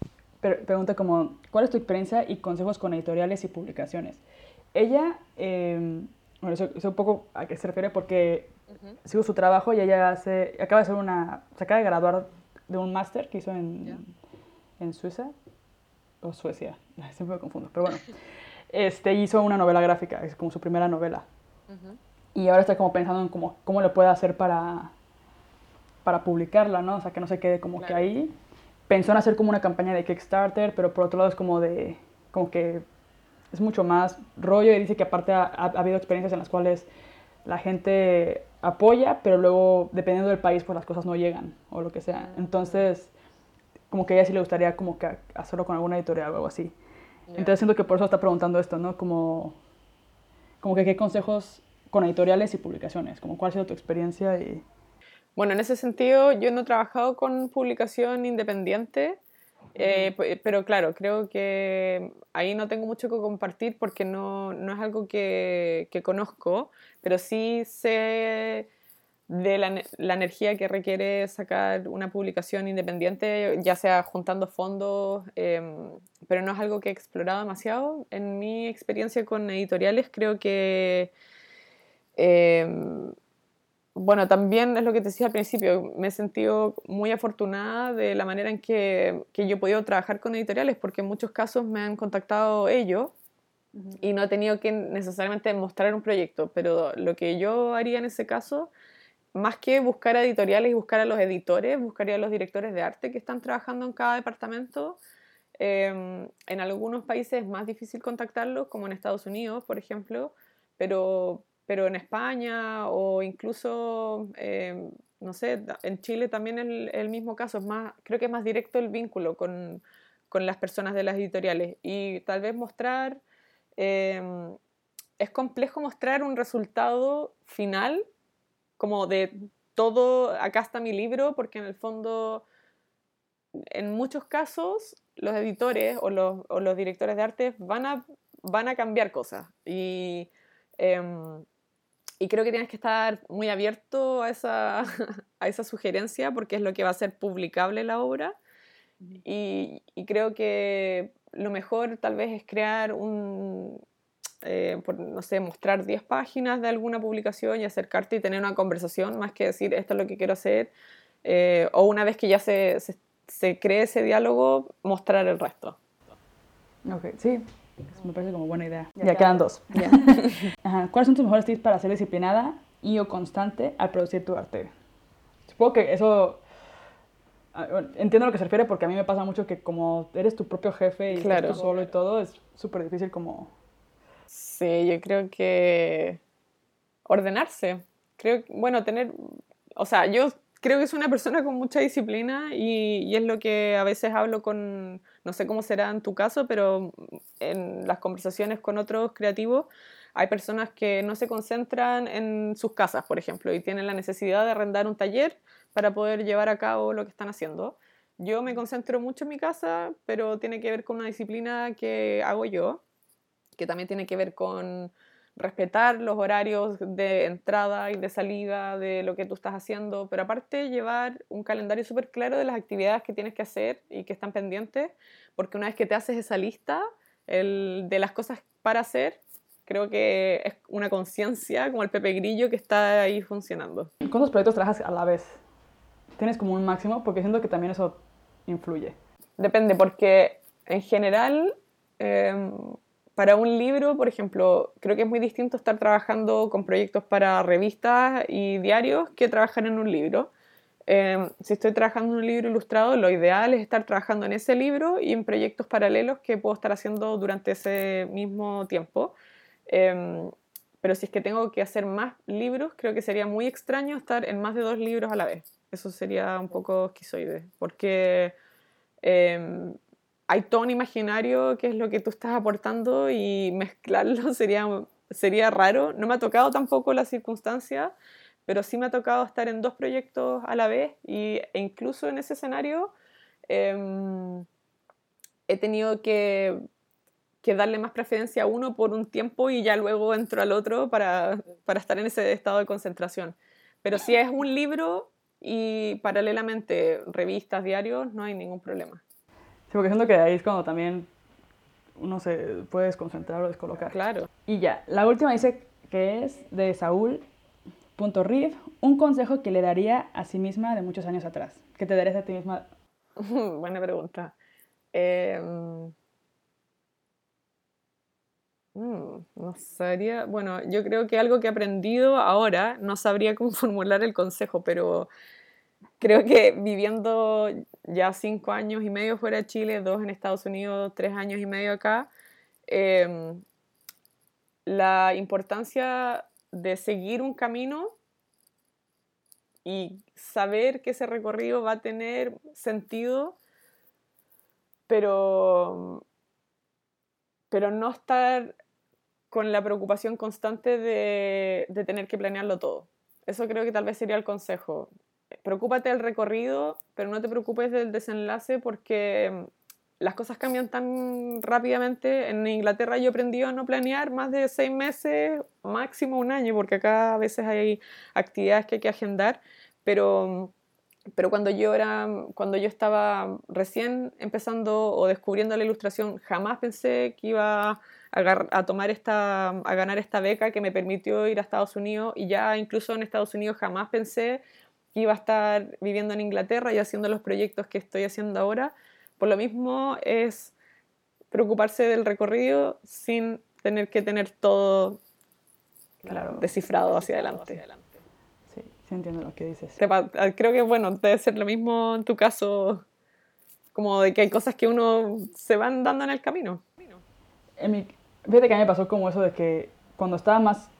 pregunta como, ¿cuál es tu experiencia y consejos con editoriales y publicaciones? Ella, em, bueno, eso, un poco a qué se refiere porque sigo su trabajo y ella hace, acaba de hacer una, se acaba de graduar de un máster que hizo en, en Suiza o Suecia, siempre me confundo, pero bueno, este, hizo una novela gráfica, es como su primera novela. Y ahora está como pensando en cómo, cómo le puede hacer para, para publicarla, ¿no? O sea, que no se quede como que ahí. Pensó en hacer como una campaña de Kickstarter, pero por otro lado es como de, como que es mucho más rollo y dice que aparte ha, ha habido experiencias en las cuales la gente apoya, pero luego, dependiendo del país, pues las cosas no llegan o lo que sea. Ah. Entonces, como que a ella sí le gustaría como que hacerlo con alguna editorial o algo así. Entonces siento que por eso está preguntando esto, ¿no? Como, como que qué consejos con editoriales y publicaciones, como cuál ha sido tu experiencia y... Bueno, en ese sentido yo no he trabajado con publicación independiente, eh, pero claro, creo que ahí no tengo mucho que compartir porque no, no es algo que, que, conozco, pero sí sé de la, la, energía que requiere sacar una publicación independiente, ya sea juntando fondos, em, pero no es algo que he explorado demasiado. En mi experiencia con editoriales creo que... Em, bueno, también es lo que te decía al principio, me he sentido muy afortunada de la manera en que, que yo he podido trabajar con editoriales, porque en muchos casos me han contactado ellos y no he tenido que necesariamente mostrar un proyecto, pero lo que yo haría en ese caso, más que buscar editoriales y buscar a los editores, buscaría a los directores de arte que están trabajando en cada departamento. Em, en algunos países es más difícil contactarlos, como en Estados Unidos, por ejemplo, pero pero en España o incluso, eh, no sé, en Chile también es el, mismo caso, es más, creo que es más directo el vínculo con, con las personas de las editoriales y tal vez mostrar, eh, es complejo mostrar un resultado final como de todo, acá está mi libro, porque en el fondo, en muchos casos, los editores o los, o los directores de arte van a, van a cambiar cosas y... Em, y creo que tienes que estar muy abierto a esa, a esa sugerencia porque es lo que va a ser publicable la obra. Y, y creo que lo mejor tal vez es crear un, eh, no sé, mostrar 10 páginas de alguna publicación y acercarte y tener una conversación, más que decir esto es lo que quiero hacer, eh, o una vez que ya se, se, se, cree ese diálogo, mostrar el resto. Ok, sí, me parece como buena idea. Ya, quedan dos. ¿Cuáles son tus mejores tips para ser disciplinada y o constante al producir tu arte? Supongo que eso... Ah, entiendo a lo que se refiere porque a mí me pasa mucho que como eres tu propio jefe y claro. estás tú solo y todo, es súper difícil como... Sí, yo creo que ordenarse. Creo, bueno, tener... O sea, yo creo que es una persona con mucha disciplina y, y, es lo que a veces hablo con, no sé cómo será en tu caso, pero en las conversaciones con otros creativos hay personas que no se concentran en sus casas, por ejemplo, y tienen la necesidad de arrendar un taller para poder llevar a cabo lo que están haciendo. Yo me concentro mucho en mi casa, pero tiene que ver con una disciplina que hago yo, que también tiene que ver con respetar los horarios de entrada y de salida de lo que tú estás haciendo, pero aparte llevar un calendario súper claro de las actividades que tienes que hacer y que están pendientes, porque una vez que te haces esa lista el, de las cosas para hacer, creo que es una conciencia como el Pepe Grillo que está ahí funcionando. ¿Cuántos proyectos trabajas a la vez? ¿Tienes como un máximo? Porque siento que también eso influye. Depende, porque en general... Eh, para un libro, por ejemplo, creo que es muy distinto estar trabajando con proyectos para revistas y diarios que trabajar en un libro. Em, si estoy trabajando en un libro ilustrado, lo ideal es estar trabajando en ese libro y en proyectos paralelos que puedo estar haciendo durante ese mismo tiempo. Em, pero si es que tengo que hacer más libros, creo que sería muy extraño estar en más de dos libros a la vez. Eso sería un poco esquizoide, porque em, hay todo un imaginario que es lo que tú estás aportando y mezclarlo sería, sería raro. No me ha tocado tampoco la circunstancia, pero sí me ha tocado estar en dos proyectos a la vez y, e incluso en ese escenario em, he tenido que, que, darle más preferencia a uno por un tiempo y ya luego entro al otro para, para estar en ese estado de concentración. Pero si es un libro y paralelamente revistas, diarios, no hay ningún problema. Sí, porque siento que ahí es cuando también uno se puede desconcentrar o descolocar. Claro. Y ya, la última dice que es de Saúl.riv, un consejo que le daría a sí misma de muchos años atrás. ¿Qué te darías a ti misma? Buena pregunta. Mm, no sabría, bueno, yo creo que algo que he aprendido ahora, no sabría cómo formular el consejo, pero creo que viviendo ya cinco años y medio fuera de Chile, dos en Estados Unidos, tres años y medio acá, em, la importancia de seguir un camino y saber que ese recorrido va a tener sentido, pero, pero no estar con la preocupación constante de, de tener que planearlo todo. Eso creo que tal vez sería el consejo preocúpate del recorrido, pero no te preocupes del desenlace porque mm, las cosas cambian tan rápidamente. En Inglaterra yo aprendí a no planear más de seis meses, máximo un año, porque acá a veces hay actividades que hay que agendar, pero, mm, pero cuando, yo era, cuando yo estaba recién empezando o descubriendo la ilustración, jamás pensé que iba a, tomar esta, a ganar esta beca que me permitió ir a Estados Unidos y ya incluso en Estados Unidos jamás pensé iba a estar viviendo en Inglaterra y haciendo los proyectos que estoy haciendo ahora. Por lo mismo es preocuparse del recorrido sin tener que tener todo claro, descifrado hacia adelante. Sí, sí entiendo lo que dices. Ah, creo que, bueno, debe ser lo mismo en tu caso, como de que hay cosas que uno se van dando en el camino. En mi, fíjate que a mí me pasó como eso de que cuando estaba más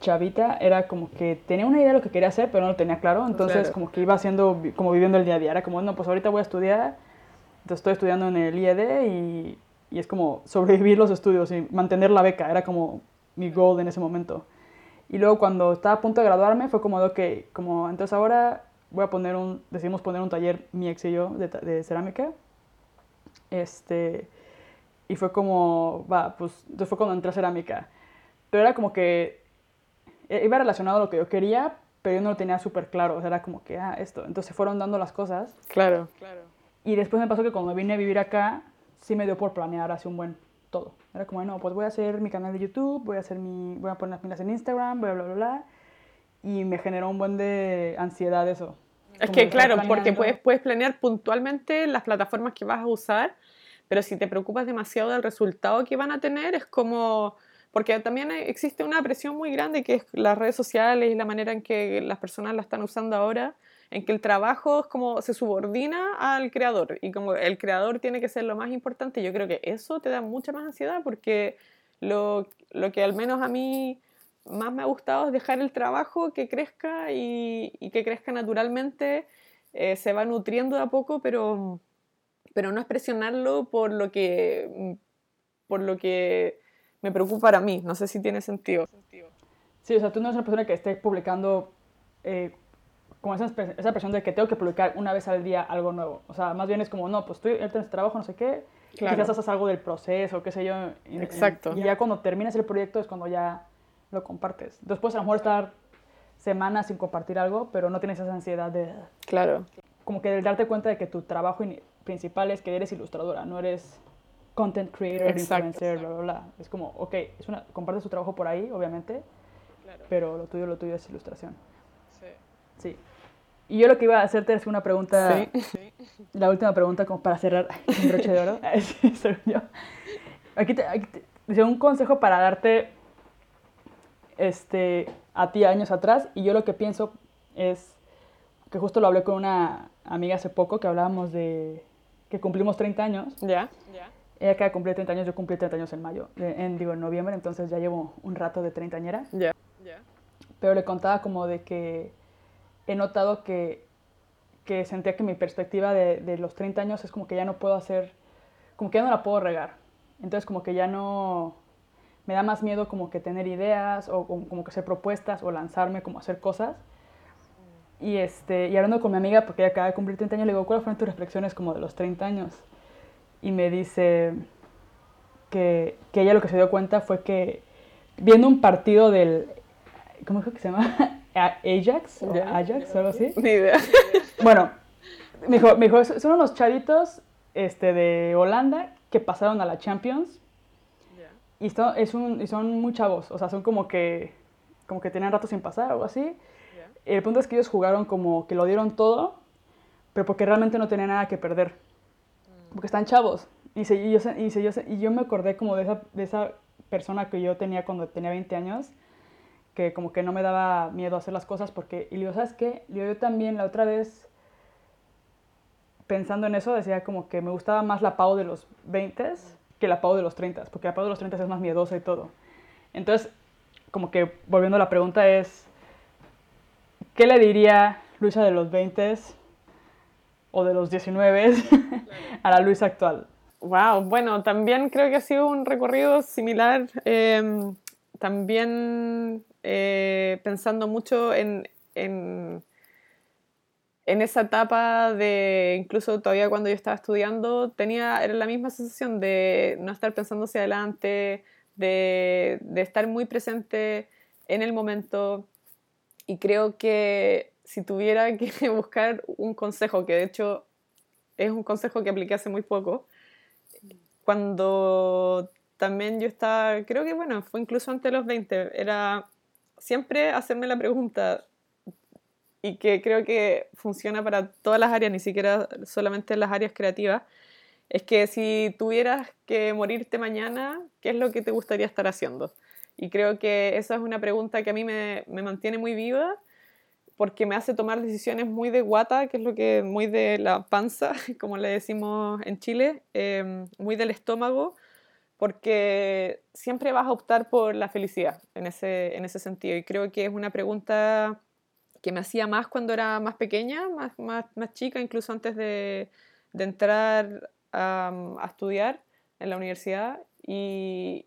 chavita era como que tenía una idea de lo que quería hacer, pero no lo tenía claro. Entonces, como que iba haciendo, como viviendo el día a día. Era como, no, pues ahorita voy a estudiar. Entonces, estoy estudiando en el IED y, y es como sobrevivir los estudios y mantener la beca. Era como mi goal en ese momento. Y luego, cuando estaba a punto de graduarme, fue como de, ok, como entonces ahora voy a poner un, decidimos poner un taller, mi ex y yo, de, de cerámica. Este, y fue como, va, pues, entonces fue cuando entré a cerámica. Pero era como que iba relacionado a lo que yo quería, pero yo no lo tenía súper claro. O sea, era como que, ah, esto. Entonces se fueron dando las cosas. Claro, claro. Y después me pasó que cuando vine a vivir acá, sí me dio por planear así un buen todo. Era como, no, pues voy a hacer mi canal de YouTube, voy a hacer mi, voy a poner las minas en Instagram, bla, bla, bla, bla. Y me generó un buen de ansiedad eso. Es que claro, porque puedes, puedes planear puntualmente las plataformas que vas a usar, pero si te preocupas demasiado del resultado que van a tener, es como porque también existe una presión muy grande que es las redes sociales y la manera en que las personas la están usando ahora, en que el trabajo es como se subordina al creador y como el creador tiene que ser lo más importante, yo creo que eso te da mucha más ansiedad porque lo, lo que al menos a mí más me ha gustado es dejar el trabajo que crezca y, y que crezca naturalmente, eh, se va nutriendo de a poco, pero, pero no es presionarlo por lo que, por lo que me preocupa para mí. No sé si tiene sentido. Sí, o sea, tú no eres una persona que esté publicando eh, como esa, esa presión de que tengo que publicar una vez al día algo nuevo. O sea, más bien es como, no, pues estoy en este trabajo, no sé qué, claro. quizás haces algo del proceso, qué sé yo. Exacto. y ya cuando terminas el proyecto es cuando ya lo compartes. Después a lo mejor estar semanas sin compartir algo, pero no tienes esa ansiedad de... Claro. Como que darte cuenta de que tu trabajo principal es que eres ilustradora, no eres content creator, influencer, bla, bla, bla. Es como, ok, es una, comparte su trabajo por ahí, obviamente, pero lo tuyo, lo tuyo es ilustración. Sí. Sí. Y yo lo que iba a hacerte es una pregunta, sí. la última pregunta como para cerrar el broche de oro. Aquí te, aquí te, un consejo para darte este, a ti años atrás y yo lo que pienso es que justo lo hablé con una amiga hace poco que hablábamos de que cumplimos 30 años. Ya, ya. Ella acaba de cumplir 30 años, yo cumplí 30 años en mayo, en, digo, en noviembre, entonces ya llevo un rato de treintañera. Ya, ya. Pero le contaba como de que he notado que, que sentía que mi perspectiva de, de, los 30 años es como que ya no puedo hacer, como que ya no la puedo regar. Entonces como que ya no, me da más miedo como que tener ideas o como, como que hacer propuestas o lanzarme como a hacer cosas. Y, este, y hablando con mi amiga, porque ella acaba de cumplir 30 años, le digo, ¿cuáles fueron tus reflexiones como de los 30 años? Y me dice que, que ella lo que se dio cuenta fue que viendo un partido del, ¿cómo es que se llama? Ajax, o Ajax, o algo así. Ni idea. Bueno, me dijo, me dijo, son unos chavitos este, de Holanda que pasaron a la Champions y, esto, es un, y son muy chavos, o sea, son como que, como que tenían rato sin pasar o algo así. El punto es que ellos jugaron como que lo dieron todo, pero porque realmente no tenían nada que perder. Porque están chavos. Y, se, y, yo, y, se, y yo me acordé como de esa, de esa persona que yo tenía cuando tenía 20 años, que como que no me daba miedo hacer las cosas porque, y le digo, ¿sabes qué? Yo, yo también la otra vez, pensando en eso, decía como que me gustaba más la Pau de los 20 que la Pau de los 30, porque la Pau de los 30 es más miedosa y todo. Entonces, como que volviendo a la pregunta es, ¿qué le diría Luisa de los 20 o de los 19 a la Luisa actual? Wow, bueno, también creo que ha sido un recorrido similar, em, también eh, pensando mucho en, en, en, esa etapa de, incluso todavía cuando yo estaba estudiando, tenía era la misma sensación de no estar pensando hacia adelante, de, de estar muy presente en el momento, y creo que si tuviera que buscar un consejo, que de hecho es un consejo que apliqué hace muy poco, cuando también yo estaba, creo que bueno, fue incluso antes de los 20, era siempre hacerme la pregunta y que creo que funciona para todas las áreas, ni siquiera solamente las áreas creativas, es que si tuvieras que morirte mañana, ¿qué es lo que te gustaría estar haciendo? Y creo que esa es una pregunta que a mí me, me mantiene muy viva porque me hace tomar decisiones muy de guata, que es lo que muy de la panza, como le decimos en Chile, em, muy del estómago, porque siempre vas a optar por la felicidad en ese, en ese sentido. Y creo que es una pregunta que me hacía más cuando era más pequeña, más, más, más chica, incluso antes de, de entrar a, a, estudiar en la universidad. Y,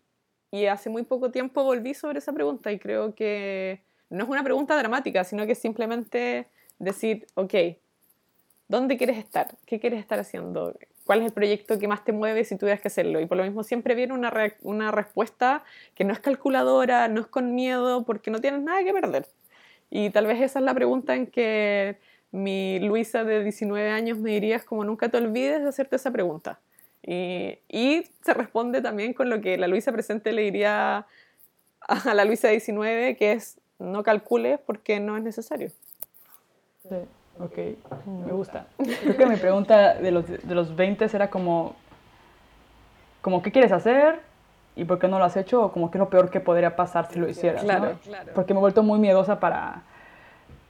y hace muy poco tiempo volví sobre esa pregunta y creo que no es una pregunta dramática, sino que simplemente decir, ok, ¿dónde quieres estar? ¿Qué quieres estar haciendo? ¿Cuál es el proyecto que más te mueve si tuvieras que hacerlo? Y por lo mismo siempre viene una, una respuesta que no es calculadora, no es con miedo, porque no tienes nada que perder. Y tal vez esa es la pregunta en que mi Luisa de 19 años me diría, como nunca te olvides de hacerte esa pregunta. Y, y, se responde también con lo que la Luisa presente le diría a la Luisa de 19, que es no calcules porque no es necesario. Sí, ok, me gusta. Creo que mi pregunta de los, de los 20 era como, como, ¿qué quieres hacer? ¿Y por qué no lo has hecho? O como, ¿qué es lo peor que podría pasar si lo hicieras? Claro, claro. Porque me he vuelto muy miedosa para,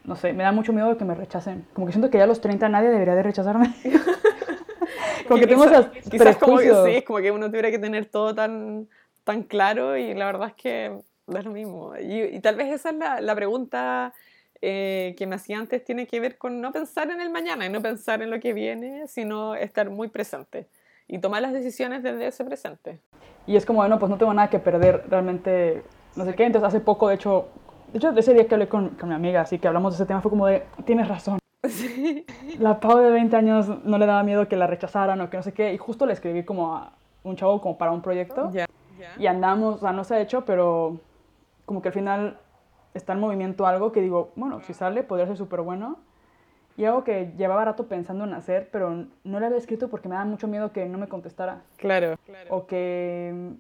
no sé, me da mucho miedo de que me rechacen. Como que siento que ya a los 30 nadie debería de rechazarme. como que tengo esas quizás como que sí, es como que uno tuviera que tener todo tan, tan claro y la verdad es que es lo mismo. Y, tal vez esa es la, la pregunta eh, que me hacía antes, tiene que ver con no pensar en el mañana y no pensar en lo que viene, sino estar muy presente y tomar las decisiones desde ese presente. Y es como, bueno, pues no tengo nada que perder realmente, no sé qué. Entonces hace poco, de hecho, de hecho, ese día que hablé con, con mi amiga, así que hablamos de ese tema, fue como de, tienes razón. Sí. La Pau de 20 años no le daba miedo que la rechazaran o que no sé qué. Y justo le escribí como a un chavo como para un proyecto. Yeah. Yeah. Y andamos, o sea, no se ha hecho, pero como que al final está en movimiento algo que digo, bueno, si sale podría ser súper bueno. Y algo que llevaba rato pensando en hacer, pero no le había escrito porque me daba mucho miedo que no me contestara. Claro. O que,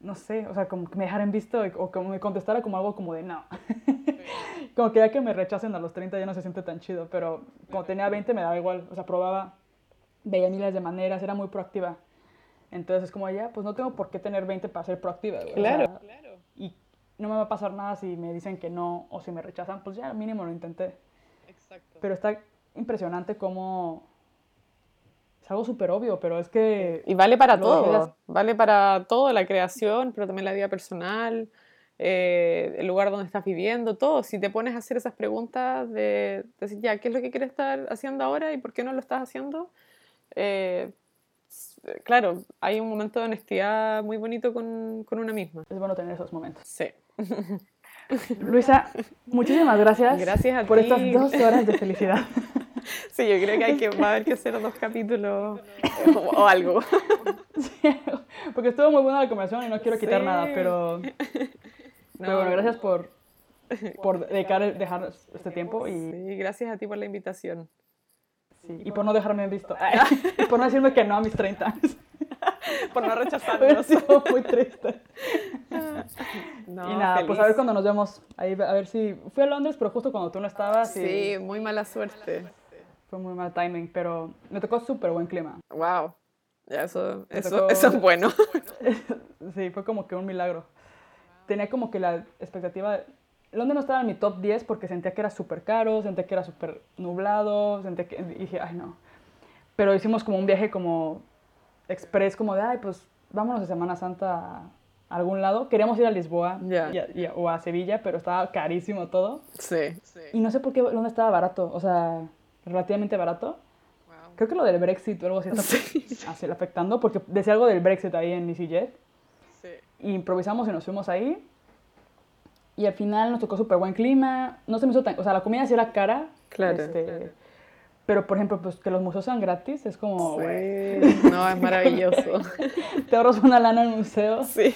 no sé, o sea, como que me dejaran visto o que me contestara como algo como de no. como que ya que me rechacen a los 30 ya no se siente tan chido, pero como tenía 20 me daba igual, o sea, probaba, veía miles de maneras, era muy proactiva. Entonces es como ya, pues no tengo por qué tener 20 para ser proactiva. Claro, o sea, claro. Y no me va a pasar nada si me dicen que no o si me rechazan, pues ya mínimo lo intenté. Exacto. Pero está impresionante cómo es algo súper obvio, pero es que... Y vale para todo, ideas... vale para todo, la creación, pero también la vida personal, eh, el lugar donde estás viviendo, todo. Si te pones a hacer esas preguntas de, decir, ya, ¿qué es lo que quieres estar haciendo ahora y por qué no lo estás haciendo? Eh, claro, hay un momento de honestidad muy bonito con, con una misma. Es bueno tener esos momentos. Sí. Luisa, muchísimas gracias, Gracias a por ti. estas dos horas de felicidad. Sí, yo creo que, hay que va a haber que hacer dos capítulos o, o algo. Porque estuvo muy buena la conversación y no quiero quitar Sí. nada, pero, pero bueno, gracias por, por dedicar, dejar este tiempo y, Sí, gracias a ti por la invitación. sí, y por no dejarme en visto. y por no decirme que no a mis 30 años. Por no rechazarnos. sido muy triste. No, y nada, pues feliz. a ver cuando nos vemos. Ahí, a ver si. Fui a Londres, pero justo cuando tú no estabas. y Sí, muy mala suerte. Fue muy mal timing, pero me tocó súper buen clima. Wow. Ya, eso, Me eso, tocó- eso es bueno. Sí, fue como que un milagro. Tenía como que la expectativa. Londres no estaba en mi top 10 porque sentía que era súper caro, sentía que era súper nublado, sentía que. y dije, ay no. Pero hicimos como un viaje como express, como de, ay, pues vámonos de Semana Santa a algún lado. Queríamos ir a Lisboa Ya. y a- y a- o a Sevilla, pero estaba carísimo todo. Sí. Y no sé por qué Londres estaba barato, o sea, relativamente barato. Creo que lo del Brexit o algo así está Sí. así afectando, porque decía algo del Brexit ahí en EasyJet. Sí. Y improvisamos y nos fuimos ahí. Y al final nos tocó súper buen clima. No se me hizo tan... O sea, la comida sí era cara. Claro. este, Pero, por ejemplo, pues que los museos sean gratis es como... Sí. No, es maravilloso. Te ahorras una lana en el museo. Sí.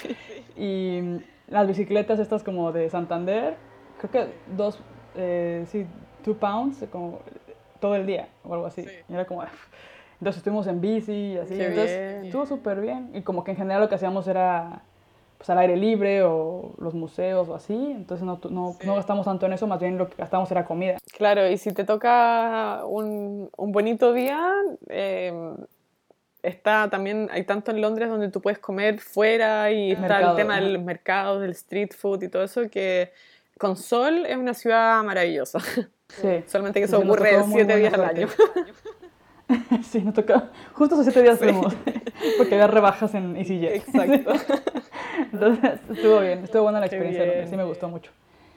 Y las bicicletas estas como de Santander, creo que dos, eh, sí, two pounds, como todo el día o algo así. Y era como, entonces estuvimos en bici y así. Qué entonces bien. estuvo súper bien. Y como que en general lo que hacíamos era pues al aire libre o los museos o así. Entonces no, no, no gastamos tanto en eso, más bien lo que gastamos era comida. Claro, y si te toca un, un bonito día, eh, está también, hay tanto en Londres donde tú puedes comer fuera y está Mercado, el tema ajá. del mercado, del street food y todo eso, que con sol es una ciudad maravillosa. Sí. Solamente que Sí, eso sí, ocurre siete días al año. sí, nos tocó. Justo esos siete días fuimos. Porque había rebajas en EasyJet. Exacto. Entonces estuvo bien, estuvo buena la experiencia, sí me gustó mucho.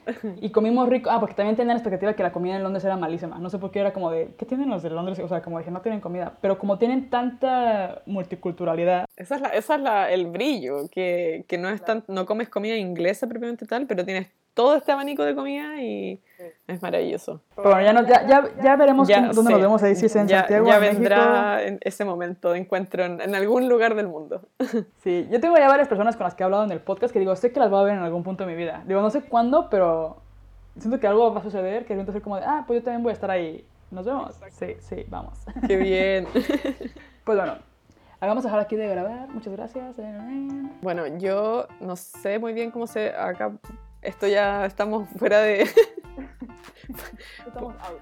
Y comimos rico, ah, porque también tenía la expectativa que la comida en Londres era malísima. No sé por qué era como de, ¿qué tienen los de Londres? O sea, como dije, no tienen comida. Pero como tienen tanta multiculturalidad, Esa es, la, esa es la, el brillo, que, que no, es tan, no comes comida inglesa propiamente tal, pero tienes todo este abanico de comida y es maravilloso. pero bueno, ya, no- ya, ya, ya veremos cómo- dónde sí, nos vemos ahí, si es en ya, Santiago, ya en México. vendrá en ese momento de encuentro en, en algún lugar del mundo. Sí, yo tengo ya varias personas con las que he hablado en el podcast que digo, sé que las voy a ver en algún punto de mi vida. Digo, no sé cuándo, pero siento que algo va a suceder, que siento ser como de, ah, pues yo también voy a estar ahí. Nos vemos. Sí, sí, vamos. Qué bien. Pues bueno, vamos a dejar aquí de grabar. Muchas gracias. Bueno, yo no sé muy bien cómo se... Acá, esto ya estamos fuera de. estamos out.